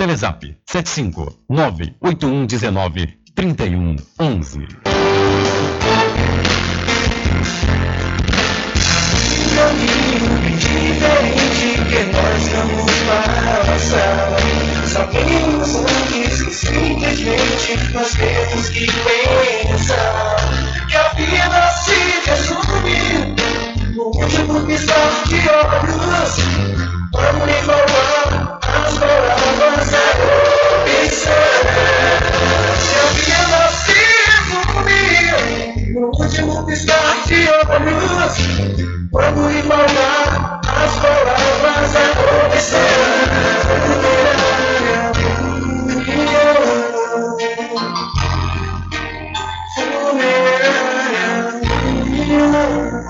Telezap 75 98119 3111. caminho diferente que nós vamos passar. Sabemos antes que simplesmente nós temos que pensar que a vida se resume no último piscar de olhos. Vamos enrolar as palavras a observar que a se resume no último piscar de olhos. Vamos embalar as palavras a observar.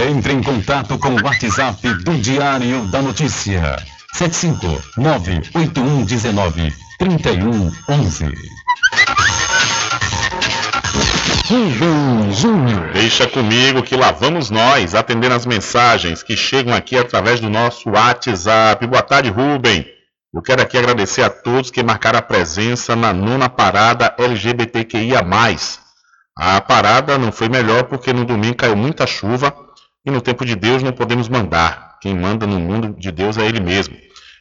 Entre em contato com o WhatsApp do Diário da Notícia. 759-8119-3111. Deixa comigo que lá vamos nós atendendo as mensagens que chegam aqui através do nosso WhatsApp. Boa tarde, Rubem. Eu quero aqui agradecer a todos que marcaram a presença na nona parada LGBTQIA. A parada não foi melhor porque no domingo caiu muita chuva e no tempo de Deus não podemos mandar. Quem manda no mundo de Deus é Ele mesmo.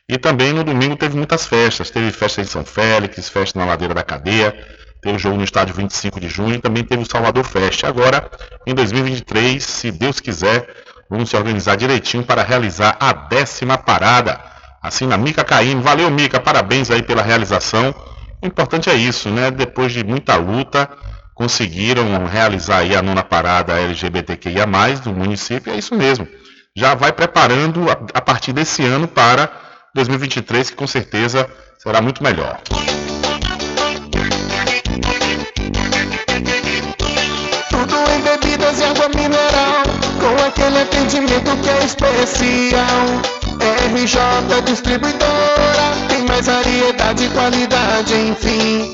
E também no domingo teve muitas festas. Teve festa em São Félix, festa na Ladeira da Cadeia, teve jogo no estádio 25 de junho e também teve o Salvador Fest. Agora, em 2023, se Deus quiser, vamos se organizar direitinho para realizar a décima parada. Assim na Mica Caim. Valeu, Mica, parabéns aí pela realização. O importante é isso, né? Depois de muita luta, conseguiram realizar aí a nona parada LGBTQIA+, do município, é isso mesmo. Já vai preparando a, a partir desse ano para 2023, que com certeza será muito melhor. Tudo em bebidas e água mineral, com aquele atendimento que é especial. RJ Distribuidora, tem mais variedade e qualidade, enfim.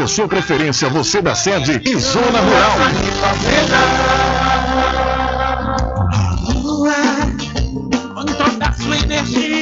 a sua preferência, você da sede e zona rural. Sua energia.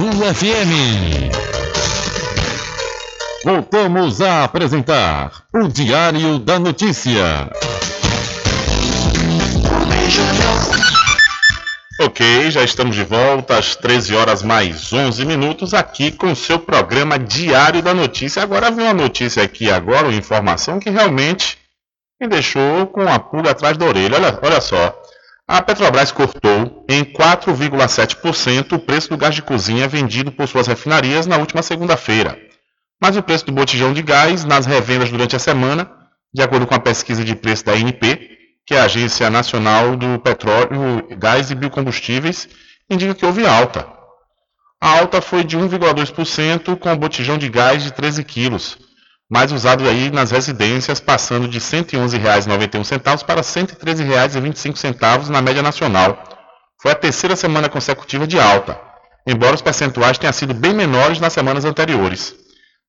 FM. Voltamos a apresentar o Diário da Notícia. Ok, já estamos de volta às 13 horas mais 11 minutos aqui com o seu programa Diário da Notícia. Agora vem uma notícia aqui agora, uma informação que realmente me deixou com a pulga atrás da orelha. Olha, olha só. A Petrobras cortou em 4,7% o preço do gás de cozinha vendido por suas refinarias na última segunda-feira. Mas o preço do botijão de gás nas revendas durante a semana, de acordo com a pesquisa de preço da ANP, que é a Agência Nacional do Petróleo, Gás e Biocombustíveis, indica que houve alta. A alta foi de 1,2% com o botijão de gás de 13 quilos, mais usado aí nas residências, passando de R$ 111,91 para R$ 113,25 na média nacional. Foi a terceira semana consecutiva de alta, embora os percentuais tenham sido bem menores nas semanas anteriores.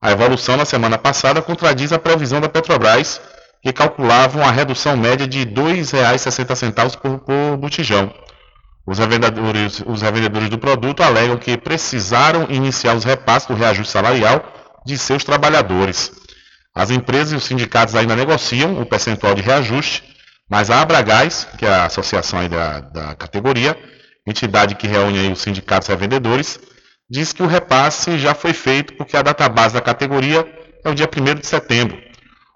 A evolução na semana passada contradiz a previsão da Petrobras, que calculava uma redução média de R$ 2,60 por, por botijão. Os revendedores, os revendedores do produto alegam que precisaram iniciar os repasses do reajuste salarial de seus trabalhadores. As empresas e os sindicatos ainda negociam o percentual de reajuste, mas a Abragás, que é a associação da, da categoria, entidade que reúne os sindicatos revendedores, diz que o repasse já foi feito porque a data base da categoria é o dia 1 de setembro.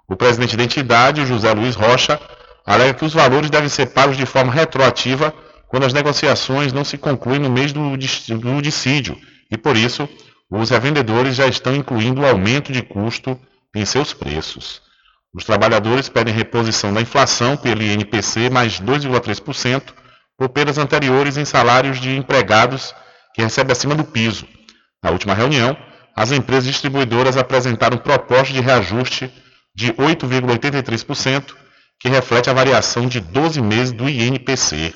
O presidente da entidade, José Luiz Rocha, alega que os valores devem ser pagos de forma retroativa quando as negociações não se concluem no mês do, do dissídio e, por isso, os revendedores já estão incluindo o aumento de custo em seus preços. Os trabalhadores pedem reposição da inflação pelo INPC mais 2,3% por perdas anteriores em salários de empregados que recebem acima do piso. Na última reunião, as empresas distribuidoras apresentaram proposta de reajuste de 8,83%, que reflete a variação de 12 meses do INPC.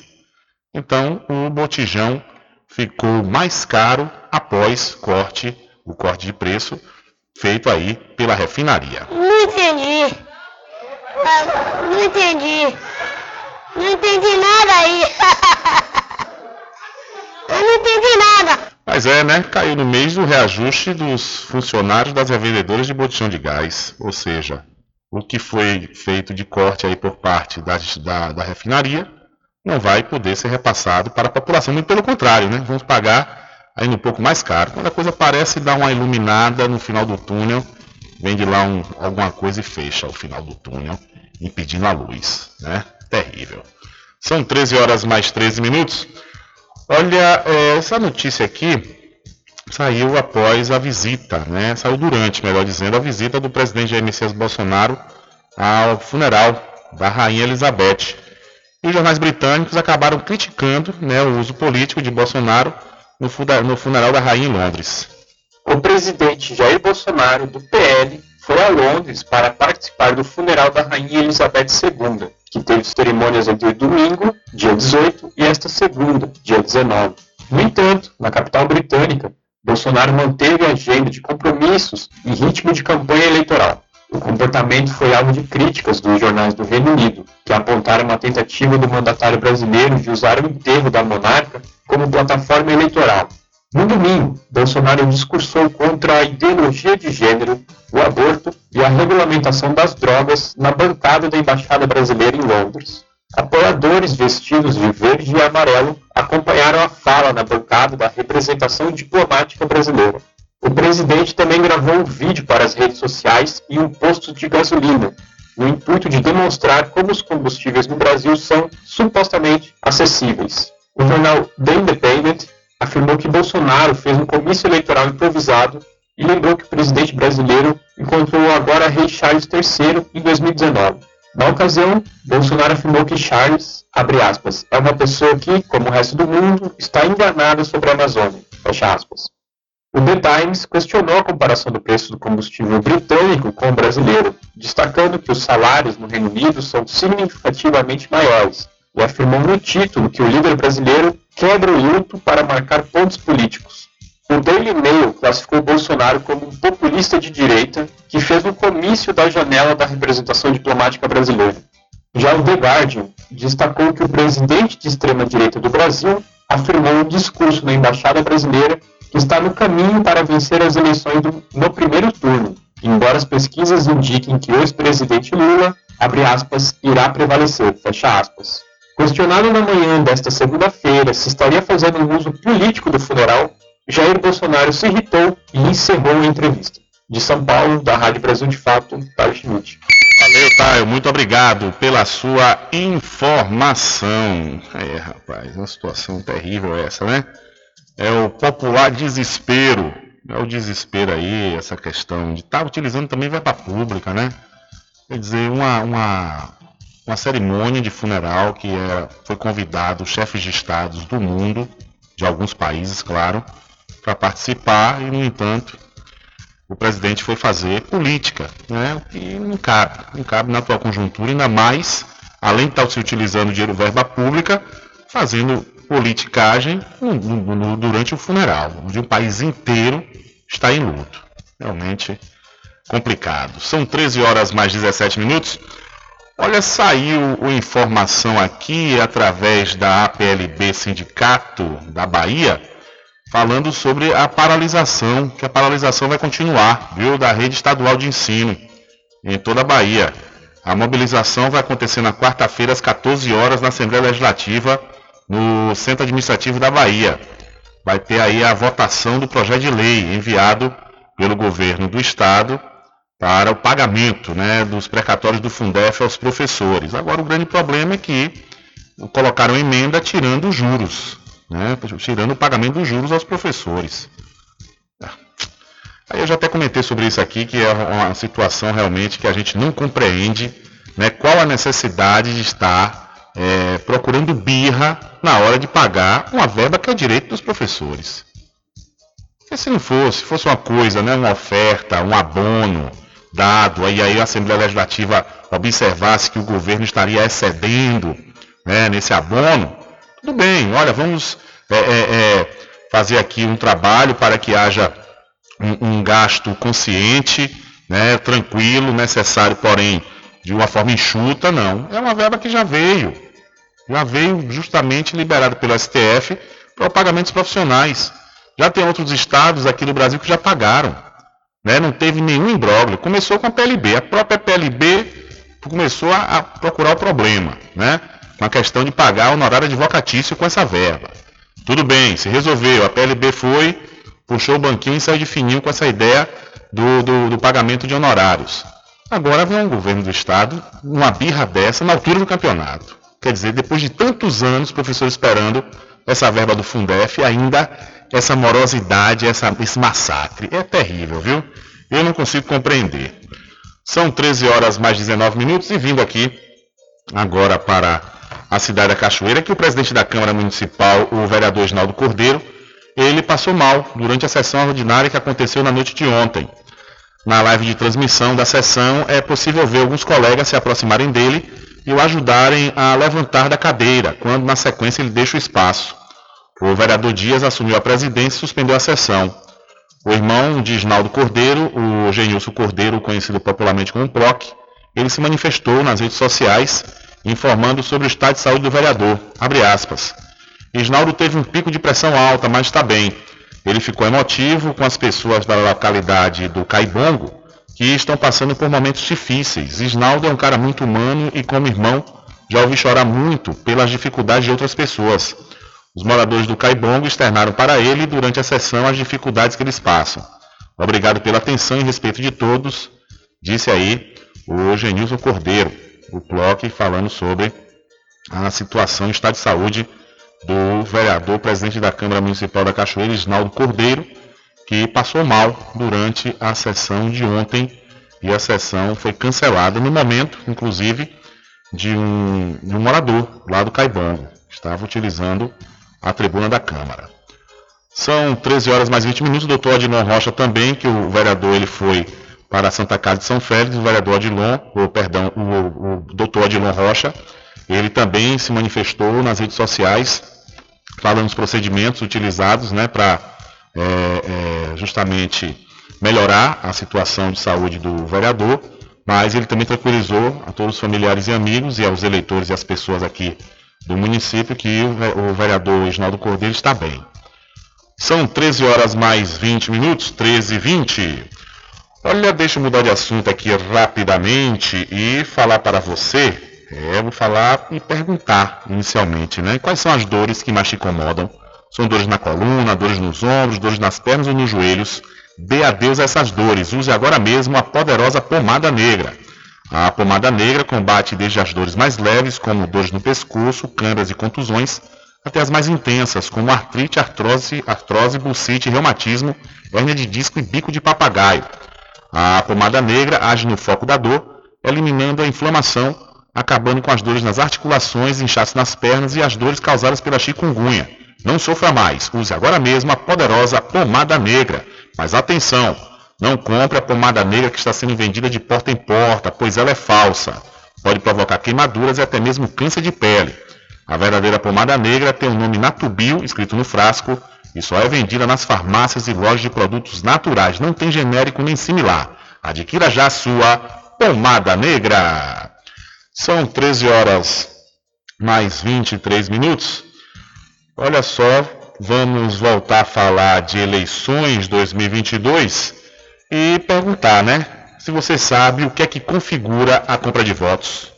Então, o botijão ficou mais caro após corte, o corte de preço feito aí pela refinaria. Não entendi. Ah, Não entendi. Não entendi nada aí. <laughs> Eu não entendi nada. Mas é, né? Caiu no mês o reajuste dos funcionários das revendedoras de botijão de gás. Ou seja, o que foi feito de corte aí por parte da, da refinaria não vai poder ser repassado para a população. Muito pelo contrário, né? Vamos pagar ainda um pouco mais caro. Quando a coisa parece dar uma iluminada no final do túnel, vende lá um, alguma coisa e fecha o final do túnel, impedindo a luz. Né? Terrível. São 13 horas mais 13 minutos. Olha, é, essa notícia aqui saiu após a visita, né? Saiu durante, melhor dizendo, a visita do presidente Jair Messias Bolsonaro ao funeral da Rainha Elizabeth. E os jornais britânicos acabaram criticando né, o uso político de Bolsonaro no, funda- no funeral da Rainha em Londres. O presidente Jair Bolsonaro, do PL, foi a Londres para participar do funeral da Rainha Elizabeth II, que teve cerimônias entre domingo, dia 18, e esta segunda, dia 19. No entanto, na capital britânica, Bolsonaro manteve a agenda de compromissos e ritmo de campanha eleitoral. O comportamento foi alvo de críticas dos jornais do Reino Unido, que apontaram uma tentativa do mandatário brasileiro de usar o enterro da monarca como plataforma eleitoral. No domingo, Bolsonaro discursou contra a ideologia de gênero, o aborto e a regulamentação das drogas na bancada da Embaixada Brasileira em Londres. Apoiadores vestidos de verde e amarelo acompanharam a fala na bancada da representação diplomática brasileira. O presidente também gravou um vídeo para as redes sociais e um posto de gasolina, no intuito de demonstrar como os combustíveis no Brasil são supostamente acessíveis. O jornal The Independent afirmou que Bolsonaro fez um comício eleitoral improvisado e lembrou que o presidente brasileiro encontrou agora rei Charles III em 2019. Na ocasião, Bolsonaro afirmou que Charles, abre aspas, é uma pessoa que, como o resto do mundo, está enganada sobre a Amazônia, fecha aspas. O The Times questionou a comparação do preço do combustível britânico com o brasileiro, destacando que os salários no Reino Unido são significativamente maiores, e afirmou no título que o líder brasileiro quebra o luto para marcar pontos políticos. O Daily Mail classificou Bolsonaro como um populista de direita que fez um comício da janela da representação diplomática brasileira. Já o The Guardian destacou que o presidente de extrema-direita do Brasil afirmou um discurso na embaixada brasileira que está no caminho para vencer as eleições do, no primeiro turno, embora as pesquisas indiquem que o ex-presidente Lula, abre aspas, irá prevalecer, fecha aspas. Questionado na manhã desta segunda-feira se estaria fazendo um uso político do funeral, Jair Bolsonaro se irritou e encerrou a entrevista. De São Paulo, da Rádio Brasil de Fato, Taio Schmidt. Valeu, Taio. Muito obrigado pela sua informação. É, rapaz, uma situação terrível essa, né? É o popular desespero. É o desespero aí, essa questão de estar tá utilizando também verba pública, né? Quer dizer, uma, uma, uma cerimônia de funeral que foi convidado chefes de estados do mundo, de alguns países, claro, para participar e, no entanto, o presidente foi fazer política, né? o que não cabe, não cabe na atual conjuntura, ainda mais, além de estar se utilizando dinheiro verba pública, fazendo politicagem durante o funeral, onde o país inteiro está em luto. Realmente complicado. São 13 horas mais 17 minutos. Olha, saiu informação aqui através da APLB Sindicato da Bahia, falando sobre a paralisação, que a paralisação vai continuar, viu, da rede estadual de ensino em toda a Bahia. A mobilização vai acontecer na quarta-feira às 14 horas na Assembleia Legislativa, no Centro Administrativo da Bahia. Vai ter aí a votação do projeto de lei enviado pelo governo do estado para o pagamento né, dos precatórios do Fundef aos professores. Agora, o grande problema é que colocaram emenda tirando os juros, né, tirando o pagamento dos juros aos professores. Aí eu já até comentei sobre isso aqui, que é uma situação realmente que a gente não compreende né, qual a necessidade de estar é, procurando birra na hora de pagar uma verba que é direito dos professores. Porque se não fosse, fosse uma coisa, né, uma oferta, um abono, dado, e aí a Assembleia Legislativa observasse que o governo estaria excedendo né, nesse abono, tudo bem, olha, vamos é, é, é, fazer aqui um trabalho para que haja um, um gasto consciente, né, tranquilo, necessário, porém, de uma forma enxuta, não. É uma verba que já veio, já veio justamente liberado pelo STF para o pagamento dos profissionais. Já tem outros estados aqui no Brasil que já pagaram. Né? Não teve nenhum imbróglio. Começou com a PLB. A própria PLB começou a, a procurar o problema, né? Com a questão de pagar honorário advocatício com essa verba. Tudo bem, se resolveu. A PLB foi, puxou o banquinho e saiu de fininho com essa ideia do, do, do pagamento de honorários. Agora vem um governo do Estado, uma birra dessa, na altura do campeonato. Quer dizer, depois de tantos anos, professores esperando essa verba do Fundef, ainda essa morosidade, essa, esse massacre. É terrível, viu? Eu não consigo compreender. São 13 horas mais 19 minutos e vindo aqui agora para a cidade da Cachoeira, que o presidente da Câmara Municipal, o vereador Ginaldo Cordeiro, ele passou mal durante a sessão ordinária que aconteceu na noite de ontem. Na live de transmissão da sessão, é possível ver alguns colegas se aproximarem dele e o ajudarem a levantar da cadeira, quando na sequência ele deixa o espaço. O vereador Dias assumiu a presidência e suspendeu a sessão. O irmão de Isnaldo Cordeiro, o Genilson Cordeiro, conhecido popularmente como Proc, ele se manifestou nas redes sociais informando sobre o estado de saúde do vereador. Abre aspas. Isnaldo teve um pico de pressão alta, mas está bem. Ele ficou emotivo com as pessoas da localidade do Caibongo que estão passando por momentos difíceis. Isnaldo é um cara muito humano e, como irmão, já ouvi chorar muito pelas dificuldades de outras pessoas. Os moradores do Caibongo externaram para ele durante a sessão as dificuldades que eles passam. Obrigado pela atenção e respeito de todos, disse aí o Genilson Cordeiro, o PLOC, falando sobre a situação e estado de saúde do vereador, presidente da Câmara Municipal da Cachoeira, Isnaldo Cordeiro, que passou mal durante a sessão de ontem e a sessão foi cancelada no momento, inclusive, de um, de um morador lá do Caibongo. Estava utilizando a tribuna da Câmara. São 13 horas mais 20 minutos. O doutor Adilon Rocha também, que o vereador ele foi para a Santa Casa de São Félix, o vereador Adilon, ou perdão, o, o doutor Adilon Rocha, ele também se manifestou nas redes sociais, falando dos procedimentos utilizados né, para é, é, justamente melhorar a situação de saúde do vereador, mas ele também tranquilizou a todos os familiares e amigos e aos eleitores e às pessoas aqui do município que o vereador Reginaldo Cordeiro está bem. São 13 horas mais 20 minutos, 13 e 20. Olha, deixa eu mudar de assunto aqui rapidamente e falar para você. É, vou falar e perguntar inicialmente, né? Quais são as dores que mais te incomodam? São dores na coluna, dores nos ombros, dores nas pernas ou nos joelhos? Dê adeus a essas dores. Use agora mesmo a poderosa pomada negra. A pomada negra combate desde as dores mais leves, como dores no pescoço, câimbras e contusões, até as mais intensas, como artrite, artrose, artrose, bucite, reumatismo, hérnia de disco e bico de papagaio. A pomada negra age no foco da dor, eliminando a inflamação, acabando com as dores nas articulações, inchaço nas pernas e as dores causadas pela chikungunya. Não sofra mais, use agora mesmo a poderosa pomada negra. Mas atenção, não compre a pomada negra que está sendo vendida de porta em porta, pois ela é falsa. Pode provocar queimaduras e até mesmo câncer de pele. A verdadeira pomada negra tem o nome Natubio escrito no frasco e só é vendida nas farmácias e lojas de produtos naturais. Não tem genérico nem similar. Adquira já a sua pomada negra. São 13 horas mais 23 minutos. Olha só, vamos voltar a falar de eleições 2022 e perguntar, né? Se você sabe o que é que configura a compra de votos.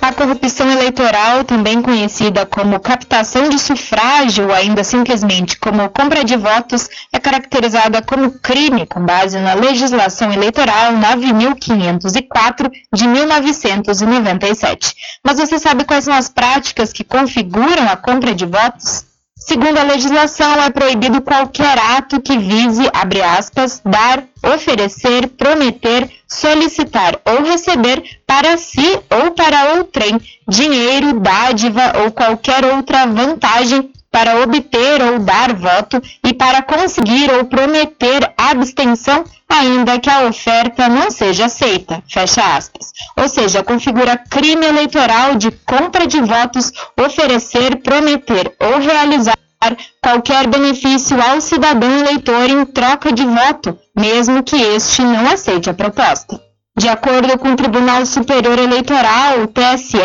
A corrupção eleitoral, também conhecida como captação de sufrágio ainda simplesmente como compra de votos, é caracterizada como crime com base na legislação eleitoral 9.504 de 1997. Mas você sabe quais são as práticas que configuram a compra de votos? Segundo a legislação, é proibido qualquer ato que vise, abre aspas, dar, oferecer, prometer, solicitar ou receber para si ou para outrem dinheiro, dádiva ou qualquer outra vantagem para obter ou dar voto e para conseguir ou prometer abstenção, ainda que a oferta não seja aceita. Fecha aspas. Ou seja, configura crime eleitoral de compra de votos, oferecer, prometer ou realizar qualquer benefício ao cidadão eleitor em troca de voto, mesmo que este não aceite a proposta. De acordo com o Tribunal Superior Eleitoral, o TSE,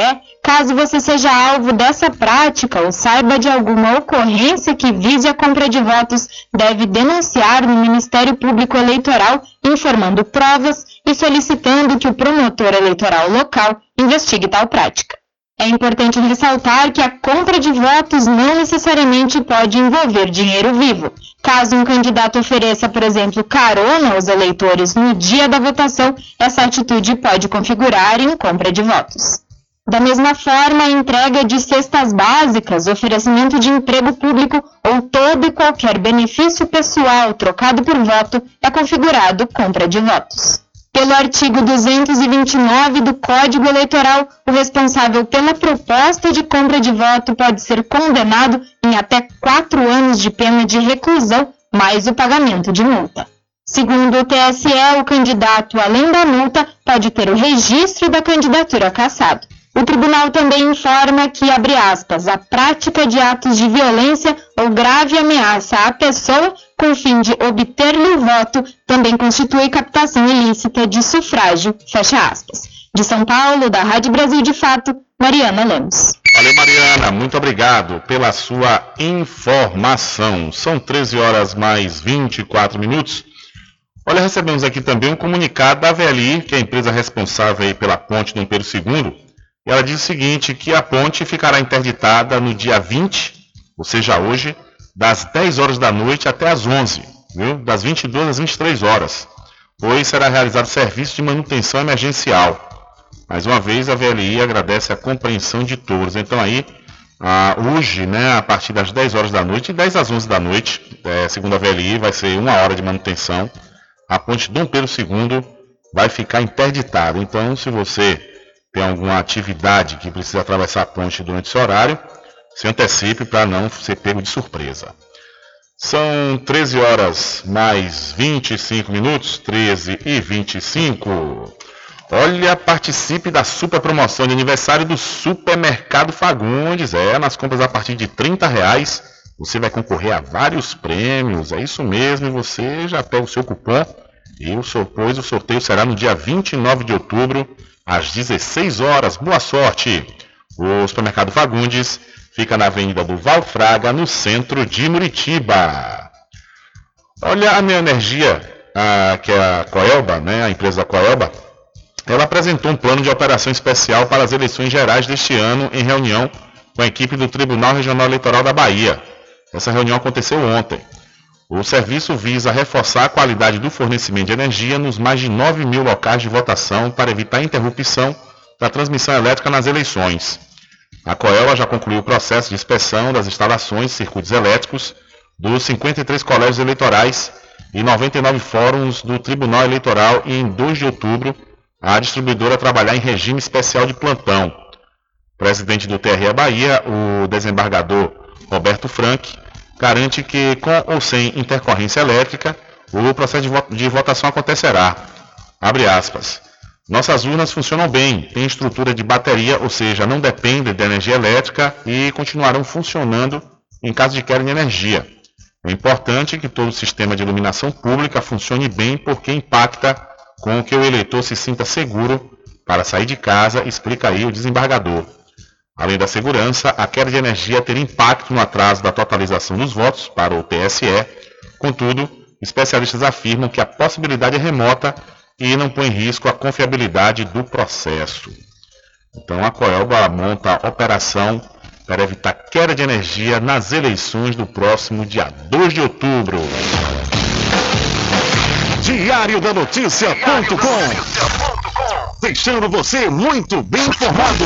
caso você seja alvo dessa prática ou saiba de alguma ocorrência que vise a compra de votos, deve denunciar no Ministério Público Eleitoral, informando provas e solicitando que o promotor eleitoral local investigue tal prática. É importante ressaltar que a compra de votos não necessariamente pode envolver dinheiro vivo. Caso um candidato ofereça, por exemplo, carona aos eleitores no dia da votação, essa atitude pode configurar em compra de votos. Da mesma forma, a entrega de cestas básicas, oferecimento de emprego público ou todo e qualquer benefício pessoal trocado por voto é configurado compra de votos. Pelo artigo 229 do Código Eleitoral, o responsável pela proposta de compra de voto pode ser condenado em até quatro anos de pena de reclusão, mais o pagamento de multa. Segundo o TSE, o candidato, além da multa, pode ter o registro da candidatura cassado. O tribunal também informa que, abre aspas, a prática de atos de violência ou grave ameaça à pessoa com o fim de obter-lhe o voto também constitui captação ilícita de sufrágio, fecha aspas. De São Paulo, da Rádio Brasil de Fato, Mariana Lemos. Valeu, Mariana. Muito obrigado pela sua informação. São 13 horas mais 24 minutos. Olha, recebemos aqui também um comunicado da VLI, que é a empresa responsável pela ponte do Império II. Ela diz o seguinte, que a ponte ficará interditada no dia 20, ou seja, hoje, das 10 horas da noite até as 11, viu? Das 22 às 23 horas, pois será realizado serviço de manutenção emergencial. Mais uma vez, a VLI agradece a compreensão de todos. Então aí, ah, hoje, né, a partir das 10 horas da noite, 10 às 11 da noite, é, segundo a VLI, vai ser uma hora de manutenção. A ponte Dom Pedro II vai ficar interditada. Então, se você tem alguma atividade que precisa atravessar a ponte durante esse horário, se antecipe para não ser pego de surpresa. São 13 horas mais 25 minutos, 13 e 25. Olha, participe da super promoção de aniversário do Supermercado Fagundes. É, nas compras a partir de 30 reais, você vai concorrer a vários prêmios. É isso mesmo, e você já pega o seu cupom. E o sorteio será no dia 29 de outubro, às 16 horas. Boa sorte! O Supermercado Fagundes fica na Avenida do Valfraga, no centro de Muritiba. Olha, a Neo Energia, a, que é a Coelba, né, a empresa da Coelba, ela apresentou um plano de operação especial para as eleições gerais deste ano em reunião com a equipe do Tribunal Regional Eleitoral da Bahia. Essa reunião aconteceu ontem. O serviço visa reforçar a qualidade do fornecimento de energia nos mais de 9 mil locais de votação para evitar interrupção da transmissão elétrica nas eleições. A Coelba já concluiu o processo de inspeção das instalações de circuitos elétricos dos 53 colégios eleitorais e 99 fóruns do Tribunal Eleitoral e em 2 de outubro a distribuidora trabalhar em regime especial de plantão. presidente do TRE Bahia, o desembargador Roberto Frank, garante que, com ou sem intercorrência elétrica, o processo de votação acontecerá. Abre aspas. Nossas urnas funcionam bem, têm estrutura de bateria, ou seja, não dependem de energia elétrica e continuarão funcionando em caso de queda de energia. É importante que todo o sistema de iluminação pública funcione bem porque impacta com que o eleitor se sinta seguro para sair de casa, explica aí o desembargador. Além da segurança, a queda de energia teria impacto no atraso da totalização dos votos para o TSE. Contudo, especialistas afirmam que a possibilidade é remota e não põe em risco a confiabilidade do processo. Então a Coelba monta a operação para evitar queda de energia nas eleições do próximo dia 2 de outubro. Diário da Notícia.com Deixando você muito bem informado.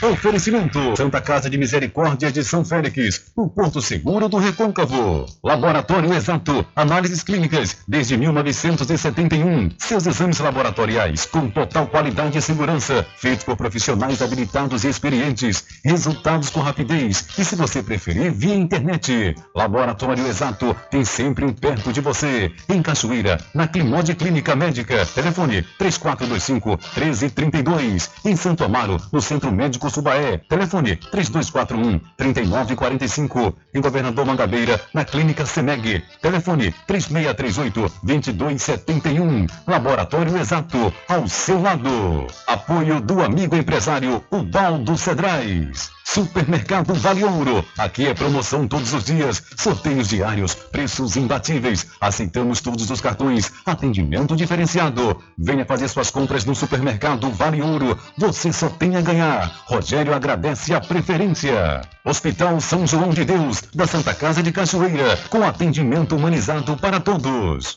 Oferecimento: Santa Casa de Misericórdia de São Félix, o Porto Seguro do Recôncavo. Laboratório Exato, análises clínicas desde 1971. Seus exames laboratoriais com total qualidade e segurança, feitos por profissionais habilitados e experientes. Resultados com rapidez e, se você preferir, via internet. Laboratório Exato tem sempre um perto de você. Em Cachoeira, na Climode Clínica Médica. Telefone 3425 1332. Em Santo Amaro, no Centro Médico Subaé. Telefone 3241 3945. Em Governador Mangabeira, na Clínica Semeg. Telefone 3638 2271. Laboratório Exato, ao seu lado. Apoio do amigo empresário Ubaldo Cedrais. Supermercado Vale Ouro. Aqui é promoção todos os dias, sorteios diários, preços imbatíveis. Aceitamos todos os cartões, atendimento diferenciado. Venha fazer suas compras no Supermercado Vale Ouro. Você só tem a ganhar. Rogério agradece a preferência. Hospital São João de Deus, da Santa Casa de Cachoeira, com atendimento humanizado para todos.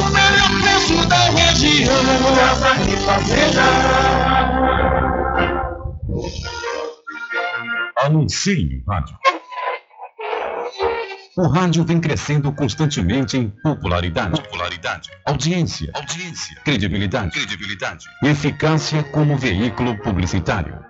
o melhor preço da região. Anuncie no rádio. O rádio vem crescendo constantemente em popularidade, popularidade, audiência, audiência, credibilidade, credibilidade, eficácia como veículo publicitário.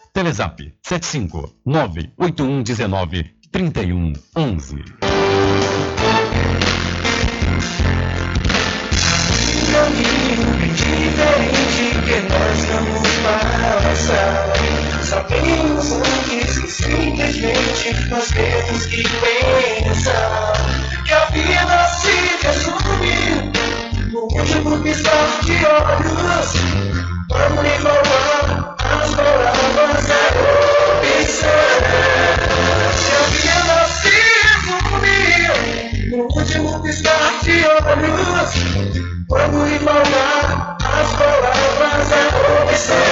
Telezap 75 98119 3111. caminho diferente que nós vamos. Sabemos antes que simplesmente nós temos que pensar que a vida se no último piscar de olhos. Vamos enrolar as palavras da a vida se resume no último piscar de olhos. Quando embalar as palavras da opção.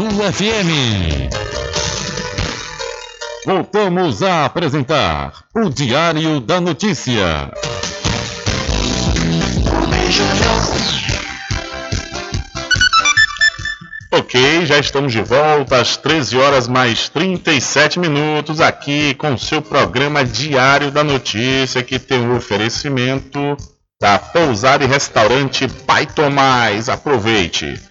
FM. Voltamos a apresentar o Diário da Notícia. Ok, já estamos de volta às 13 horas mais 37 minutos aqui com o seu programa Diário da Notícia que tem o oferecimento da pousada e restaurante Pai Tomás. Aproveite!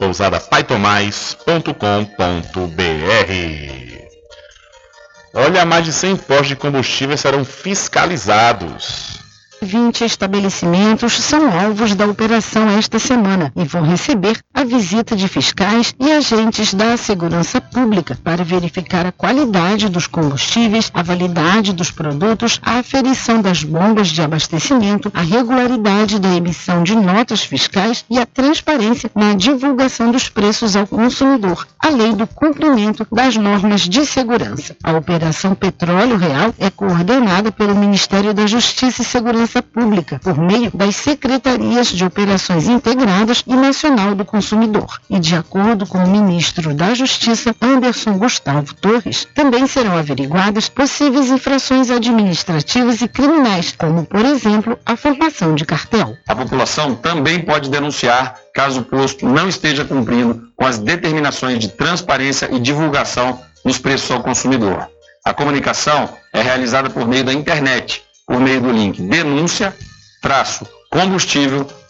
pousadapaitomais.com.br. Olha, mais de 100 postos de combustível serão fiscalizados. 20 estabelecimentos são alvos da operação esta semana e vão receber a visita de fiscais e agentes da segurança pública para verificar a qualidade dos combustíveis, a validade dos produtos, a aferição das bombas de abastecimento, a regularidade da emissão de notas fiscais e a transparência na divulgação dos preços ao consumidor, além do cumprimento das normas de segurança. A Operação Petróleo Real é coordenada pelo Ministério da Justiça e Segurança Pública, por meio das Secretarias de Operações Integradas e Nacional do Consumidor. E de acordo com o ministro da Justiça, Anderson Gustavo Torres, também serão averiguadas possíveis infrações administrativas e criminais, como, por exemplo, a formação de cartel. A população também pode denunciar caso o posto não esteja cumprindo com as determinações de transparência e divulgação dos preços ao consumidor. A comunicação é realizada por meio da internet, por meio do link denúncia traço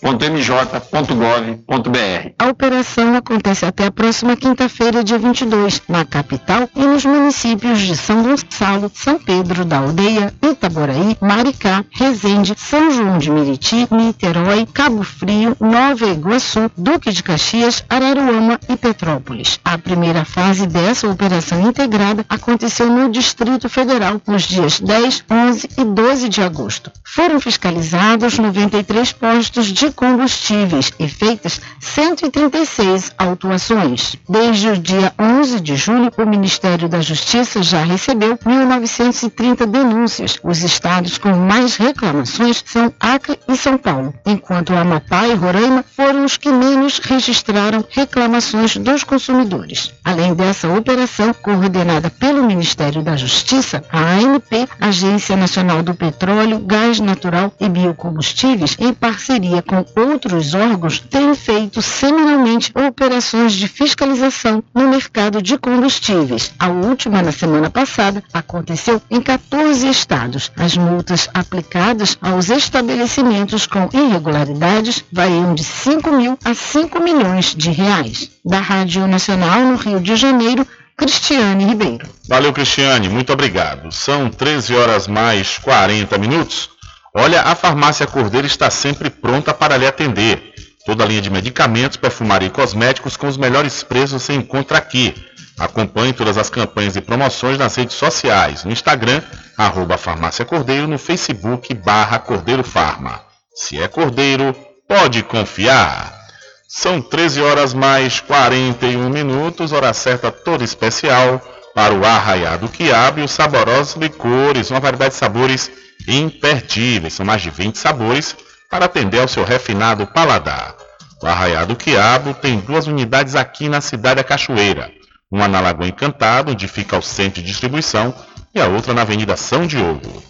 combustível.mj.gov.br. A operação acontece até a próxima quinta-feira, dia 22, na capital e nos municípios de São Gonçalo, São Pedro da Aldeia, Itaboraí, Maricá, Resende, São João de Meriti, Niterói, Cabo Frio, Nova Iguaçu, Duque de Caxias, Araruama e Petrópolis. A primeira fase dessa operação integrada aconteceu no Distrito Federal nos dias 10, 11 e 12 de agosto. Foram fiscalizados 93 postos de combustíveis e feitas 136 autuações. Desde o dia 11 de julho, o Ministério da Justiça já recebeu 1.930 denúncias. Os estados com mais reclamações são Acre e São Paulo, enquanto Amapá e Roraima foram os que menos registraram reclamações dos consumidores. Além dessa operação, coordenada pelo Ministério da Justiça, a ANP, Agência Nacional do Petróleo, Gás Natural e Biocombustíveis, em parceria com outros órgãos, tem feito semanalmente operações de fiscalização no mercado de combustíveis. A última, na semana passada, aconteceu em 14 estados. As multas aplicadas aos estabelecimentos com irregularidades variam de 5 mil a 5 milhões de reais. Da Rádio Nacional no Rio de Janeiro, Cristiane Ribeiro. Valeu, Cristiane, muito obrigado. São 13 horas mais 40 minutos. Olha, a farmácia Cordeiro está sempre pronta para lhe atender. Toda a linha de medicamentos, perfumaria e cosméticos com os melhores preços você encontra aqui. Acompanhe todas as campanhas e promoções nas redes sociais, no Instagram, arroba Farmácia Cordeiro, no Facebook, barra Cordeiro Farma. Se é Cordeiro, pode confiar. São 13 horas mais 41 minutos, hora certa toda especial para o arraiado quiabo e os saborosos licores, uma variedade de sabores imperdíveis. São mais de 20 sabores para atender ao seu refinado paladar. O Arraiado Quiabo tem duas unidades aqui na cidade da Cachoeira. Uma na Lagoa Encantado, onde fica o centro de distribuição, e a outra na Avenida São Diogo.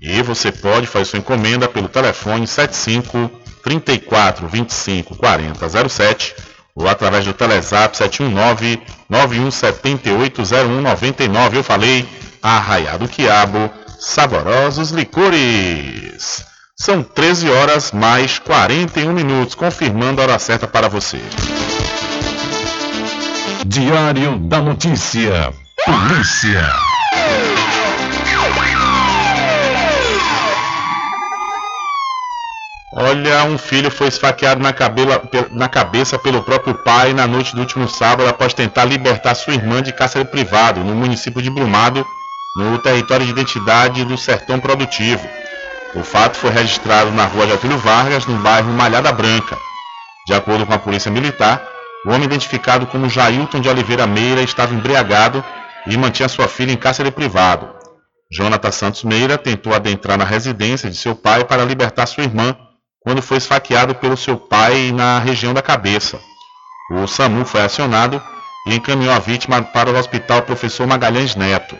E você pode fazer sua encomenda pelo telefone 75 34 25 40 07 ou através do Telezap 719 9178 0199. Eu falei Arraiado Quiabo saborosos licores. São 13 horas mais 41 minutos, confirmando a hora certa para você. Diário da Notícia. Polícia. Olha, um filho foi esfaqueado na, cabela, na, cabeça pelo próprio pai na noite do último sábado após tentar libertar sua irmã de cárcere privado no município de Brumado, no território de identidade do Sertão Produtivo. O fato foi registrado na rua Getúlio Vargas, no bairro Malhada Branca. De acordo com a Polícia Militar, o homem identificado como Jailton de Oliveira Meira estava embriagado e mantinha sua filha em cárcere privado. Jonathan Santos Meira tentou adentrar na residência de seu pai para libertar sua irmã, quando foi esfaqueado pelo seu pai na região da cabeça. O SAMU foi acionado e encaminhou a vítima para o Hospital Professor Magalhães Neto.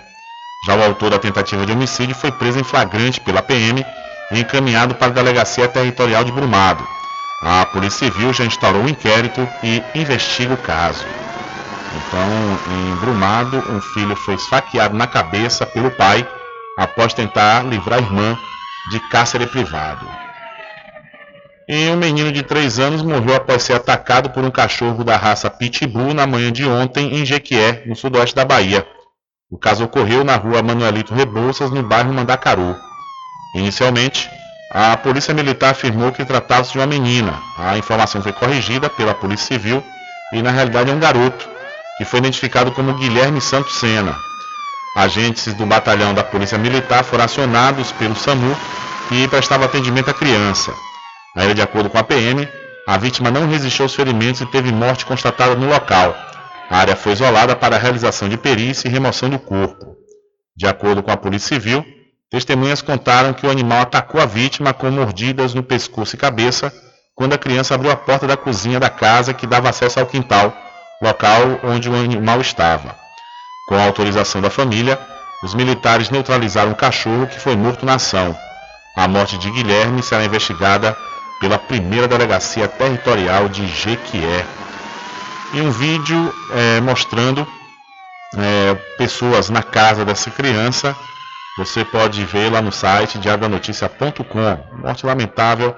Já o autor da tentativa de homicídio foi preso em flagrante pela PM e encaminhado para a Delegacia Territorial de Brumado. A Polícia Civil já instalou um inquérito e investiga o caso. Então, em Brumado, um filho foi esfaqueado na cabeça pelo pai após tentar livrar a irmã de cárcere privado. E um menino de 3 anos morreu após ser atacado por um cachorro da raça Pitbull na manhã de ontem em Jequié, no sudoeste da Bahia. O caso ocorreu na rua Manuelito Rebouças, no bairro Mandacaru. Inicialmente, a Polícia Militar afirmou que tratava-se de uma menina. A informação foi corrigida pela Polícia Civil e, na realidade, é um garoto, que foi identificado como Guilherme Santos Sena. Agentes do batalhão da Polícia Militar foram acionados pelo SAMU e prestava atendimento à criança. Ainda de acordo com a PM, a vítima não resistiu aos ferimentos e teve morte constatada no local. A área foi isolada para a realização de perícia e remoção do corpo. De acordo com a Polícia Civil, testemunhas contaram que o animal atacou a vítima com mordidas no pescoço e cabeça quando a criança abriu a porta da cozinha da casa que dava acesso ao quintal, local onde o animal estava. Com a autorização da família, os militares neutralizaram o cachorro que foi morto na ação. A morte de Guilherme será investigada pela primeira delegacia territorial de Jequié, e um vídeo é, mostrando é, pessoas na casa dessa criança. Você pode ver lá no site diadanoticia.com. Morte lamentável,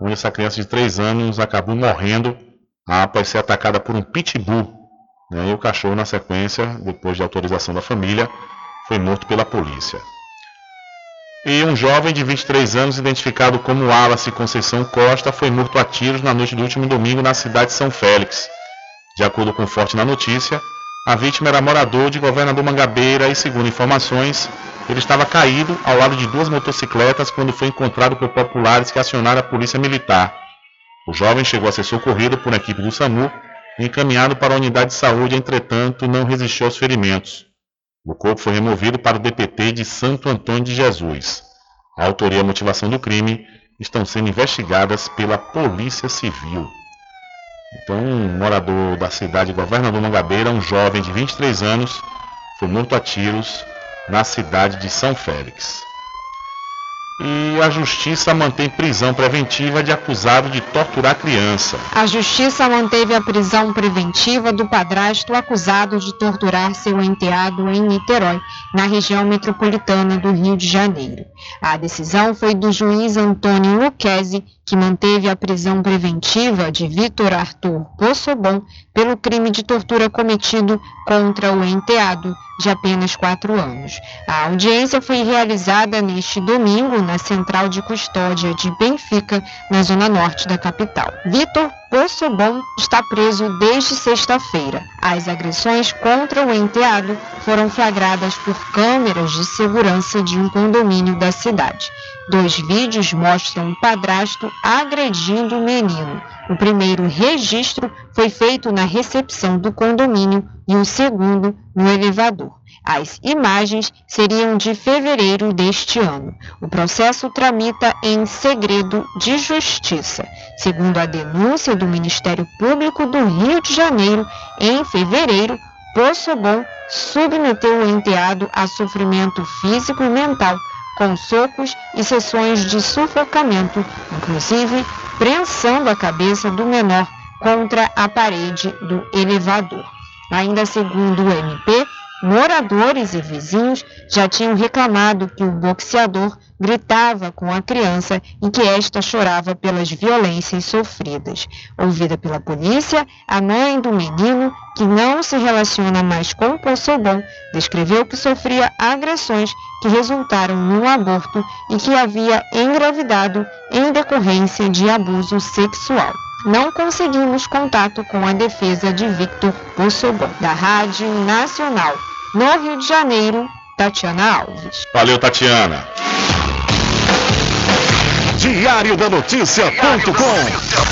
onde essa criança de 3 anos acabou morrendo após ser atacada por um pitbull. Né? E o cachorro, na sequência, depois de autorização da família, foi morto pela polícia. E um jovem de 23 anos, identificado como Wallace Conceição Costa, foi morto a tiros na noite do último domingo na cidade de São Félix. De acordo com Forte na notícia, a vítima era morador de Governador Mangabeira e, segundo informações, ele estava caído ao lado de duas motocicletas quando foi encontrado por populares que acionaram a polícia militar. O jovem chegou a ser socorrido por uma equipe do SAMU e encaminhado para a unidade de saúde, entretanto, não resistiu aos ferimentos. O corpo foi removido para o DPT de Santo Antônio de Jesus. A autoria e a motivação do crime estão sendo investigadas pela Polícia Civil. Então, um morador da cidade de Governador Mangabeira, um jovem de 23 anos, foi morto a tiros na cidade de São Félix. E a justiça mantém prisão preventiva de acusado de torturar criança. A justiça manteve a prisão preventiva do padrasto acusado de torturar seu enteado em Niterói, na região metropolitana do Rio de Janeiro. A decisão foi do juiz Antônio Luquezzi, que manteve a prisão preventiva de Vitor Arthur Possobon pelo crime de tortura cometido contra o enteado, de apenas quatro anos. A audiência foi realizada neste domingo na Central de Custódia de Benfica, na zona norte da capital. Vitor Possobon está preso desde sexta-feira. As agressões contra o enteado foram flagradas por câmeras de segurança de um condomínio da cidade. Dois vídeos mostram o padrasto agredindo o menino. O primeiro registro foi feito na recepção do condomínio e o segundo no elevador. As imagens seriam de fevereiro deste ano. O processo tramita em segredo de justiça. Segundo a denúncia do Ministério Público do Rio de Janeiro, em fevereiro, Possobon submeteu o enteado a sofrimento físico e mental com socos e sessões de sufocamento, inclusive prensando a cabeça do menor contra a parede do elevador. Ainda segundo o MP, moradores e vizinhos já tinham reclamado que o boxeador gritava com a criança e que esta chorava pelas violências sofridas. Ouvida pela polícia, a mãe do menino, que não se relaciona mais com o Poçobon, descreveu que sofria agressões que resultaram num aborto e que havia engravidado em decorrência de abuso sexual. Não conseguimos contato com a defesa de Victor Possobon, da Rádio Nacional. No Rio de Janeiro, Tatiana Alves. Valeu, Tatiana. Diário da Notícia.com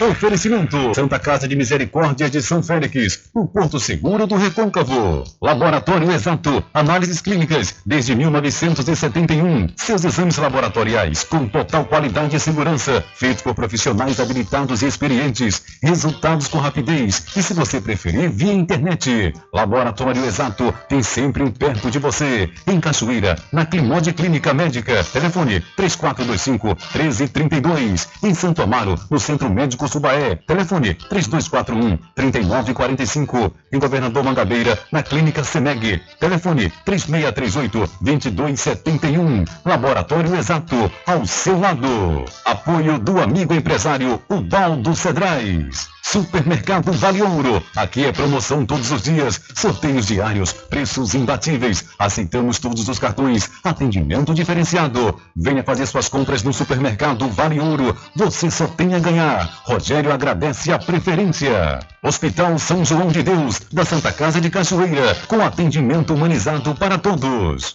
Oferecimento Santa Casa de Misericórdia de São Félix, o Porto Seguro do Recôncavo. Laboratório Exato, análises clínicas desde 1971. Seus exames laboratoriais com total qualidade e segurança, feitos por profissionais habilitados e experientes. Resultados com rapidez e, se você preferir, via internet. Laboratório Exato tem sempre um perto de você. Em Cachoeira, na Climode Clínica Médica. Telefone 3425 1332. Em Santo Amaro, no Centro Médico Subaé. Telefone 3241 3945. Em Governador Mangabeira, na Clínica Semeg. Telefone 3638 2271. Laboratório Exato, ao seu lado. Apoio do amigo empresário Ubaldo Cedrais. Supermercado Vale Ouro. Aqui é promoção todos os dias, sorteios diários, preços imbatíveis. Aceitamos todos os cartões, atendimento diferenciado. Venha fazer suas compras no Supermercado Vale Ouro. Você só tem a ganhar. Rogério agradece a preferência. Hospital São João de Deus, da Santa Casa de Cachoeira, com atendimento humanizado para todos.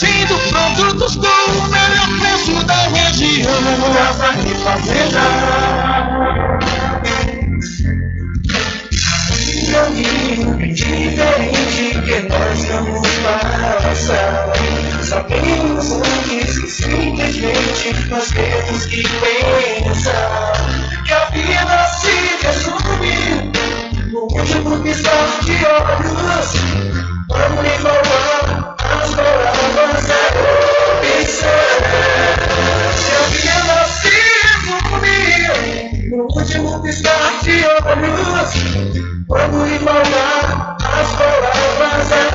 garantindo produtos com o melhor preço da região. Casa e Fazenda. Caminho diferente que nós vamos passar. Sabemos antes que simplesmente nós temos que pensar que a vida se resume no último piscar de olhos. Vamos igualar as palavras da opção. Que a vida se resume no último piscar de olhos. Vamos igualar as palavras da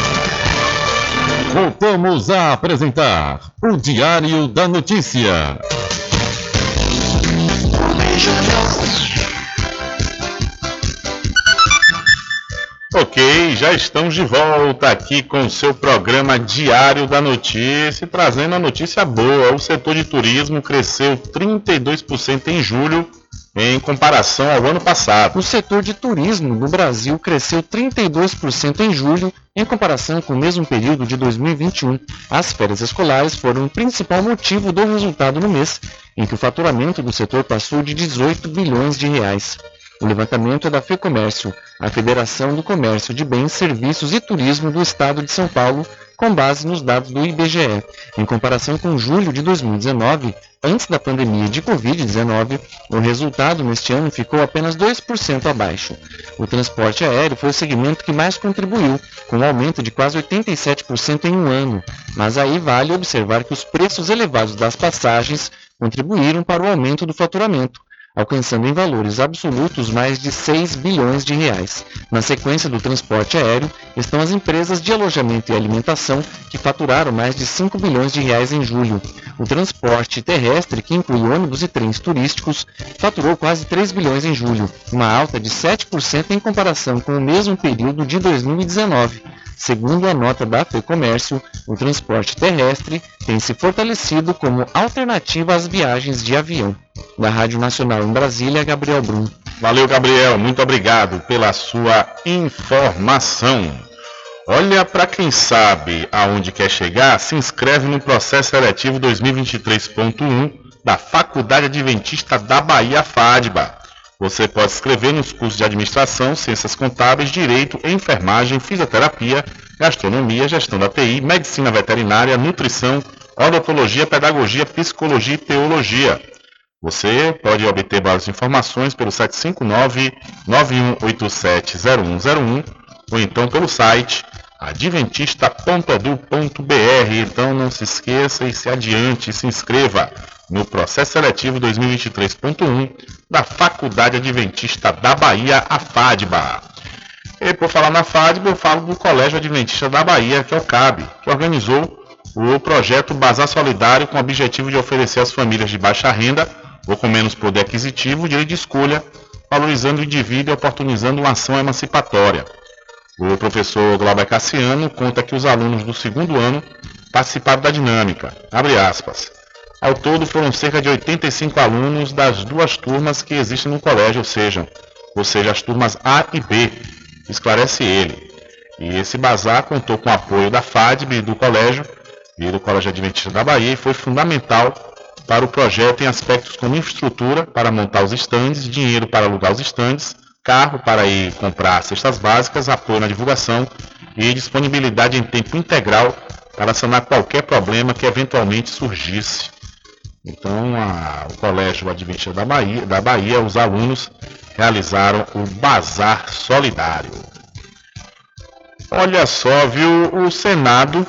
Voltamos a apresentar o Diário da Notícia. Ok, já estamos de volta aqui com o seu programa Diário da Notícia, trazendo a notícia boa. O setor de turismo cresceu 32% em julho em comparação ao ano passado. O setor de turismo no Brasil cresceu 32% em julho em comparação com o mesmo período de 2021. As férias escolares foram o principal motivo do resultado no mês, em que o faturamento do setor passou de 18 bilhões de reais. O levantamento é da FEComércio, a Federação do Comércio de Bens, Serviços e Turismo do Estado de São Paulo, com base nos dados do IBGE. Em comparação com julho de 2019, antes da pandemia de Covid-19, o resultado neste ano ficou apenas 2% abaixo. O transporte aéreo foi o segmento que mais contribuiu, com um aumento de quase 87% em um ano. Mas aí vale observar que os preços elevados das passagens contribuíram para o aumento do faturamento alcançando em valores absolutos mais de 6 bilhões de reais. Na sequência do transporte aéreo estão as empresas de alojamento e alimentação, que faturaram mais de 5 bilhões de reais em julho. O transporte terrestre, que inclui ônibus e trens turísticos, faturou quase 3 bilhões em julho, uma alta de 7% em comparação com o mesmo período de 2019. Segundo a nota da FEComércio, o transporte terrestre tem se fortalecido como alternativa às viagens de avião. Da Rádio Nacional em Brasília, Gabriel Brum. Valeu, Gabriel. Muito obrigado pela sua informação. Olha, para quem sabe aonde quer chegar, se inscreve no processo seletivo 2023.1 da Faculdade Adventista da Bahia, FADBA. Você pode escrever nos cursos de administração, ciências contábeis, direito, enfermagem, fisioterapia, gastronomia, gestão da TI, medicina veterinária, nutrição, odontologia, pedagogia, psicologia e teologia. Você pode obter várias informações pelo 759-9187-0101 ou então pelo site adventista.edu.br. Então não se esqueça e se adiante, se inscreva no processo seletivo 2023.1 da Faculdade Adventista da Bahia, a FADBA. E por falar na FADBA, eu falo do Colégio Adventista da Bahia, que é o CAB, que organizou o projeto Bazar Solidário com o objetivo de oferecer às famílias de baixa renda ou com menos poder aquisitivo direito de escolha, valorizando o indivíduo e oportunizando uma ação emancipatória. O professor Glauber Cassiano conta que os alunos do segundo ano participaram da dinâmica. Abre aspas. Ao todo foram cerca de 85 alunos das duas turmas que existem no colégio, ou seja, ou seja, as turmas A e B, esclarece ele. E esse bazar contou com o apoio da FADB do colégio e do Colégio Adventista da Bahia e foi fundamental para o projeto em aspectos como infraestrutura para montar os estandes, dinheiro para alugar os estandes, carro para ir comprar cestas básicas, apoio na divulgação e disponibilidade em tempo integral para sanar qualquer problema que eventualmente surgisse. Então, a, o Colégio Adventista da Bahia, da Bahia, os alunos realizaram o Bazar Solidário. Olha só, viu? O Senado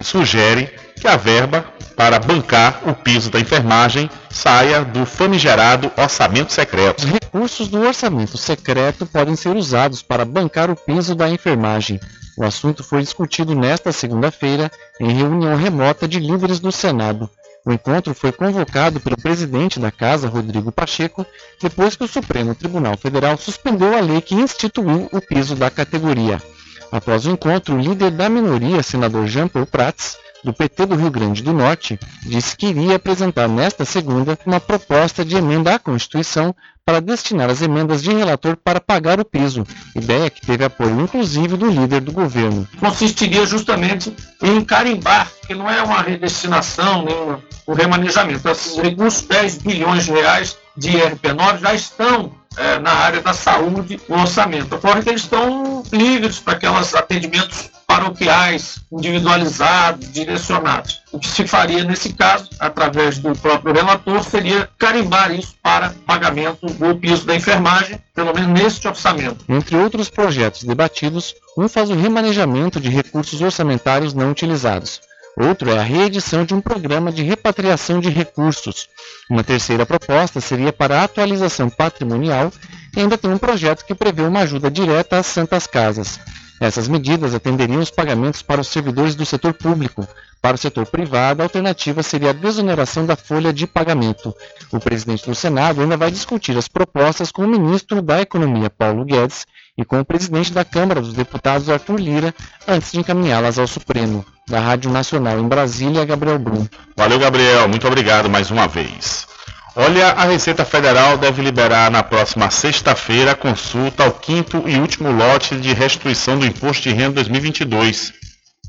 sugere que a verba para bancar o piso da enfermagem saia do famigerado orçamento secreto. Os recursos do orçamento secreto podem ser usados para bancar o piso da enfermagem. O assunto foi discutido nesta segunda-feira em reunião remota de líderes do Senado. O encontro foi convocado pelo presidente da Casa, Rodrigo Pacheco, depois que o Supremo Tribunal Federal suspendeu a lei que instituiu o piso da categoria. Após o encontro, o líder da minoria, senador Jean Paul Prats, do PT do Rio Grande do Norte, disse que iria apresentar nesta segunda uma proposta de emenda à Constituição para destinar as emendas de relator para pagar o piso, ideia que teve apoio inclusive do líder do governo. Consistiria justamente em carimbar, que não é uma redestinação nem o remanejamento. Esses recursos, 10 bilhões de reais de IRP9, já estão é, na área da saúde no orçamento. Ocorre que eles estão livres para aqueles atendimentos paroquiais, individualizados, direcionados. O que se faria nesse caso, através do próprio relator, seria carimbar isso para pagamento do piso da enfermagem, pelo menos neste orçamento. Entre outros projetos debatidos, um faz o remanejamento de recursos orçamentários não utilizados. Outro é a reedição de um programa de repatriação de recursos. Uma terceira proposta seria para a atualização patrimonial e ainda tem um projeto que prevê uma ajuda direta às santas casas. Essas medidas atenderiam os pagamentos para os servidores do setor público. Para o setor privado, a alternativa seria a desoneração da folha de pagamento. O presidente do Senado ainda vai discutir as propostas com o ministro da Economia, Paulo Guedes, e com o presidente da Câmara dos Deputados, Arthur Lira, antes de encaminhá-las ao Supremo. Da Rádio Nacional em Brasília, Gabriel Brum. Valeu, Gabriel. Muito obrigado mais uma vez. Olha, a Receita Federal deve liberar na próxima sexta-feira a consulta ao quinto e último lote de restituição do Imposto de Renda 2022.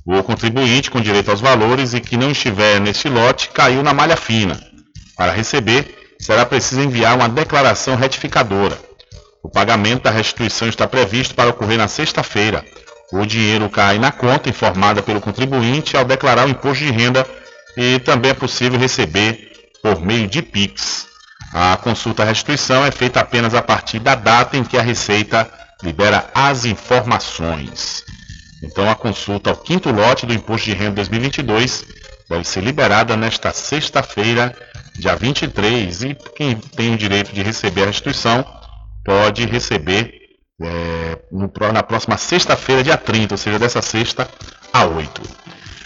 O contribuinte com direito aos valores e que não estiver neste lote caiu na malha fina. Para receber, será preciso enviar uma declaração retificadora. O pagamento da restituição está previsto para ocorrer na sexta-feira. o dinheiro cai na conta informada pelo contribuinte ao declarar o imposto de renda e também é possível receber por meio de PIX. A consulta à restituição é feita apenas a partir da data em que a Receita libera as informações. Então, a consulta ao quinto lote do Imposto de Renda 2022 deve ser liberada nesta sexta-feira, dia 23, e quem tem o direito de receber a restituição pode receber é, no, na próxima sexta-feira, dia 30, ou seja, dessa sexta a 8.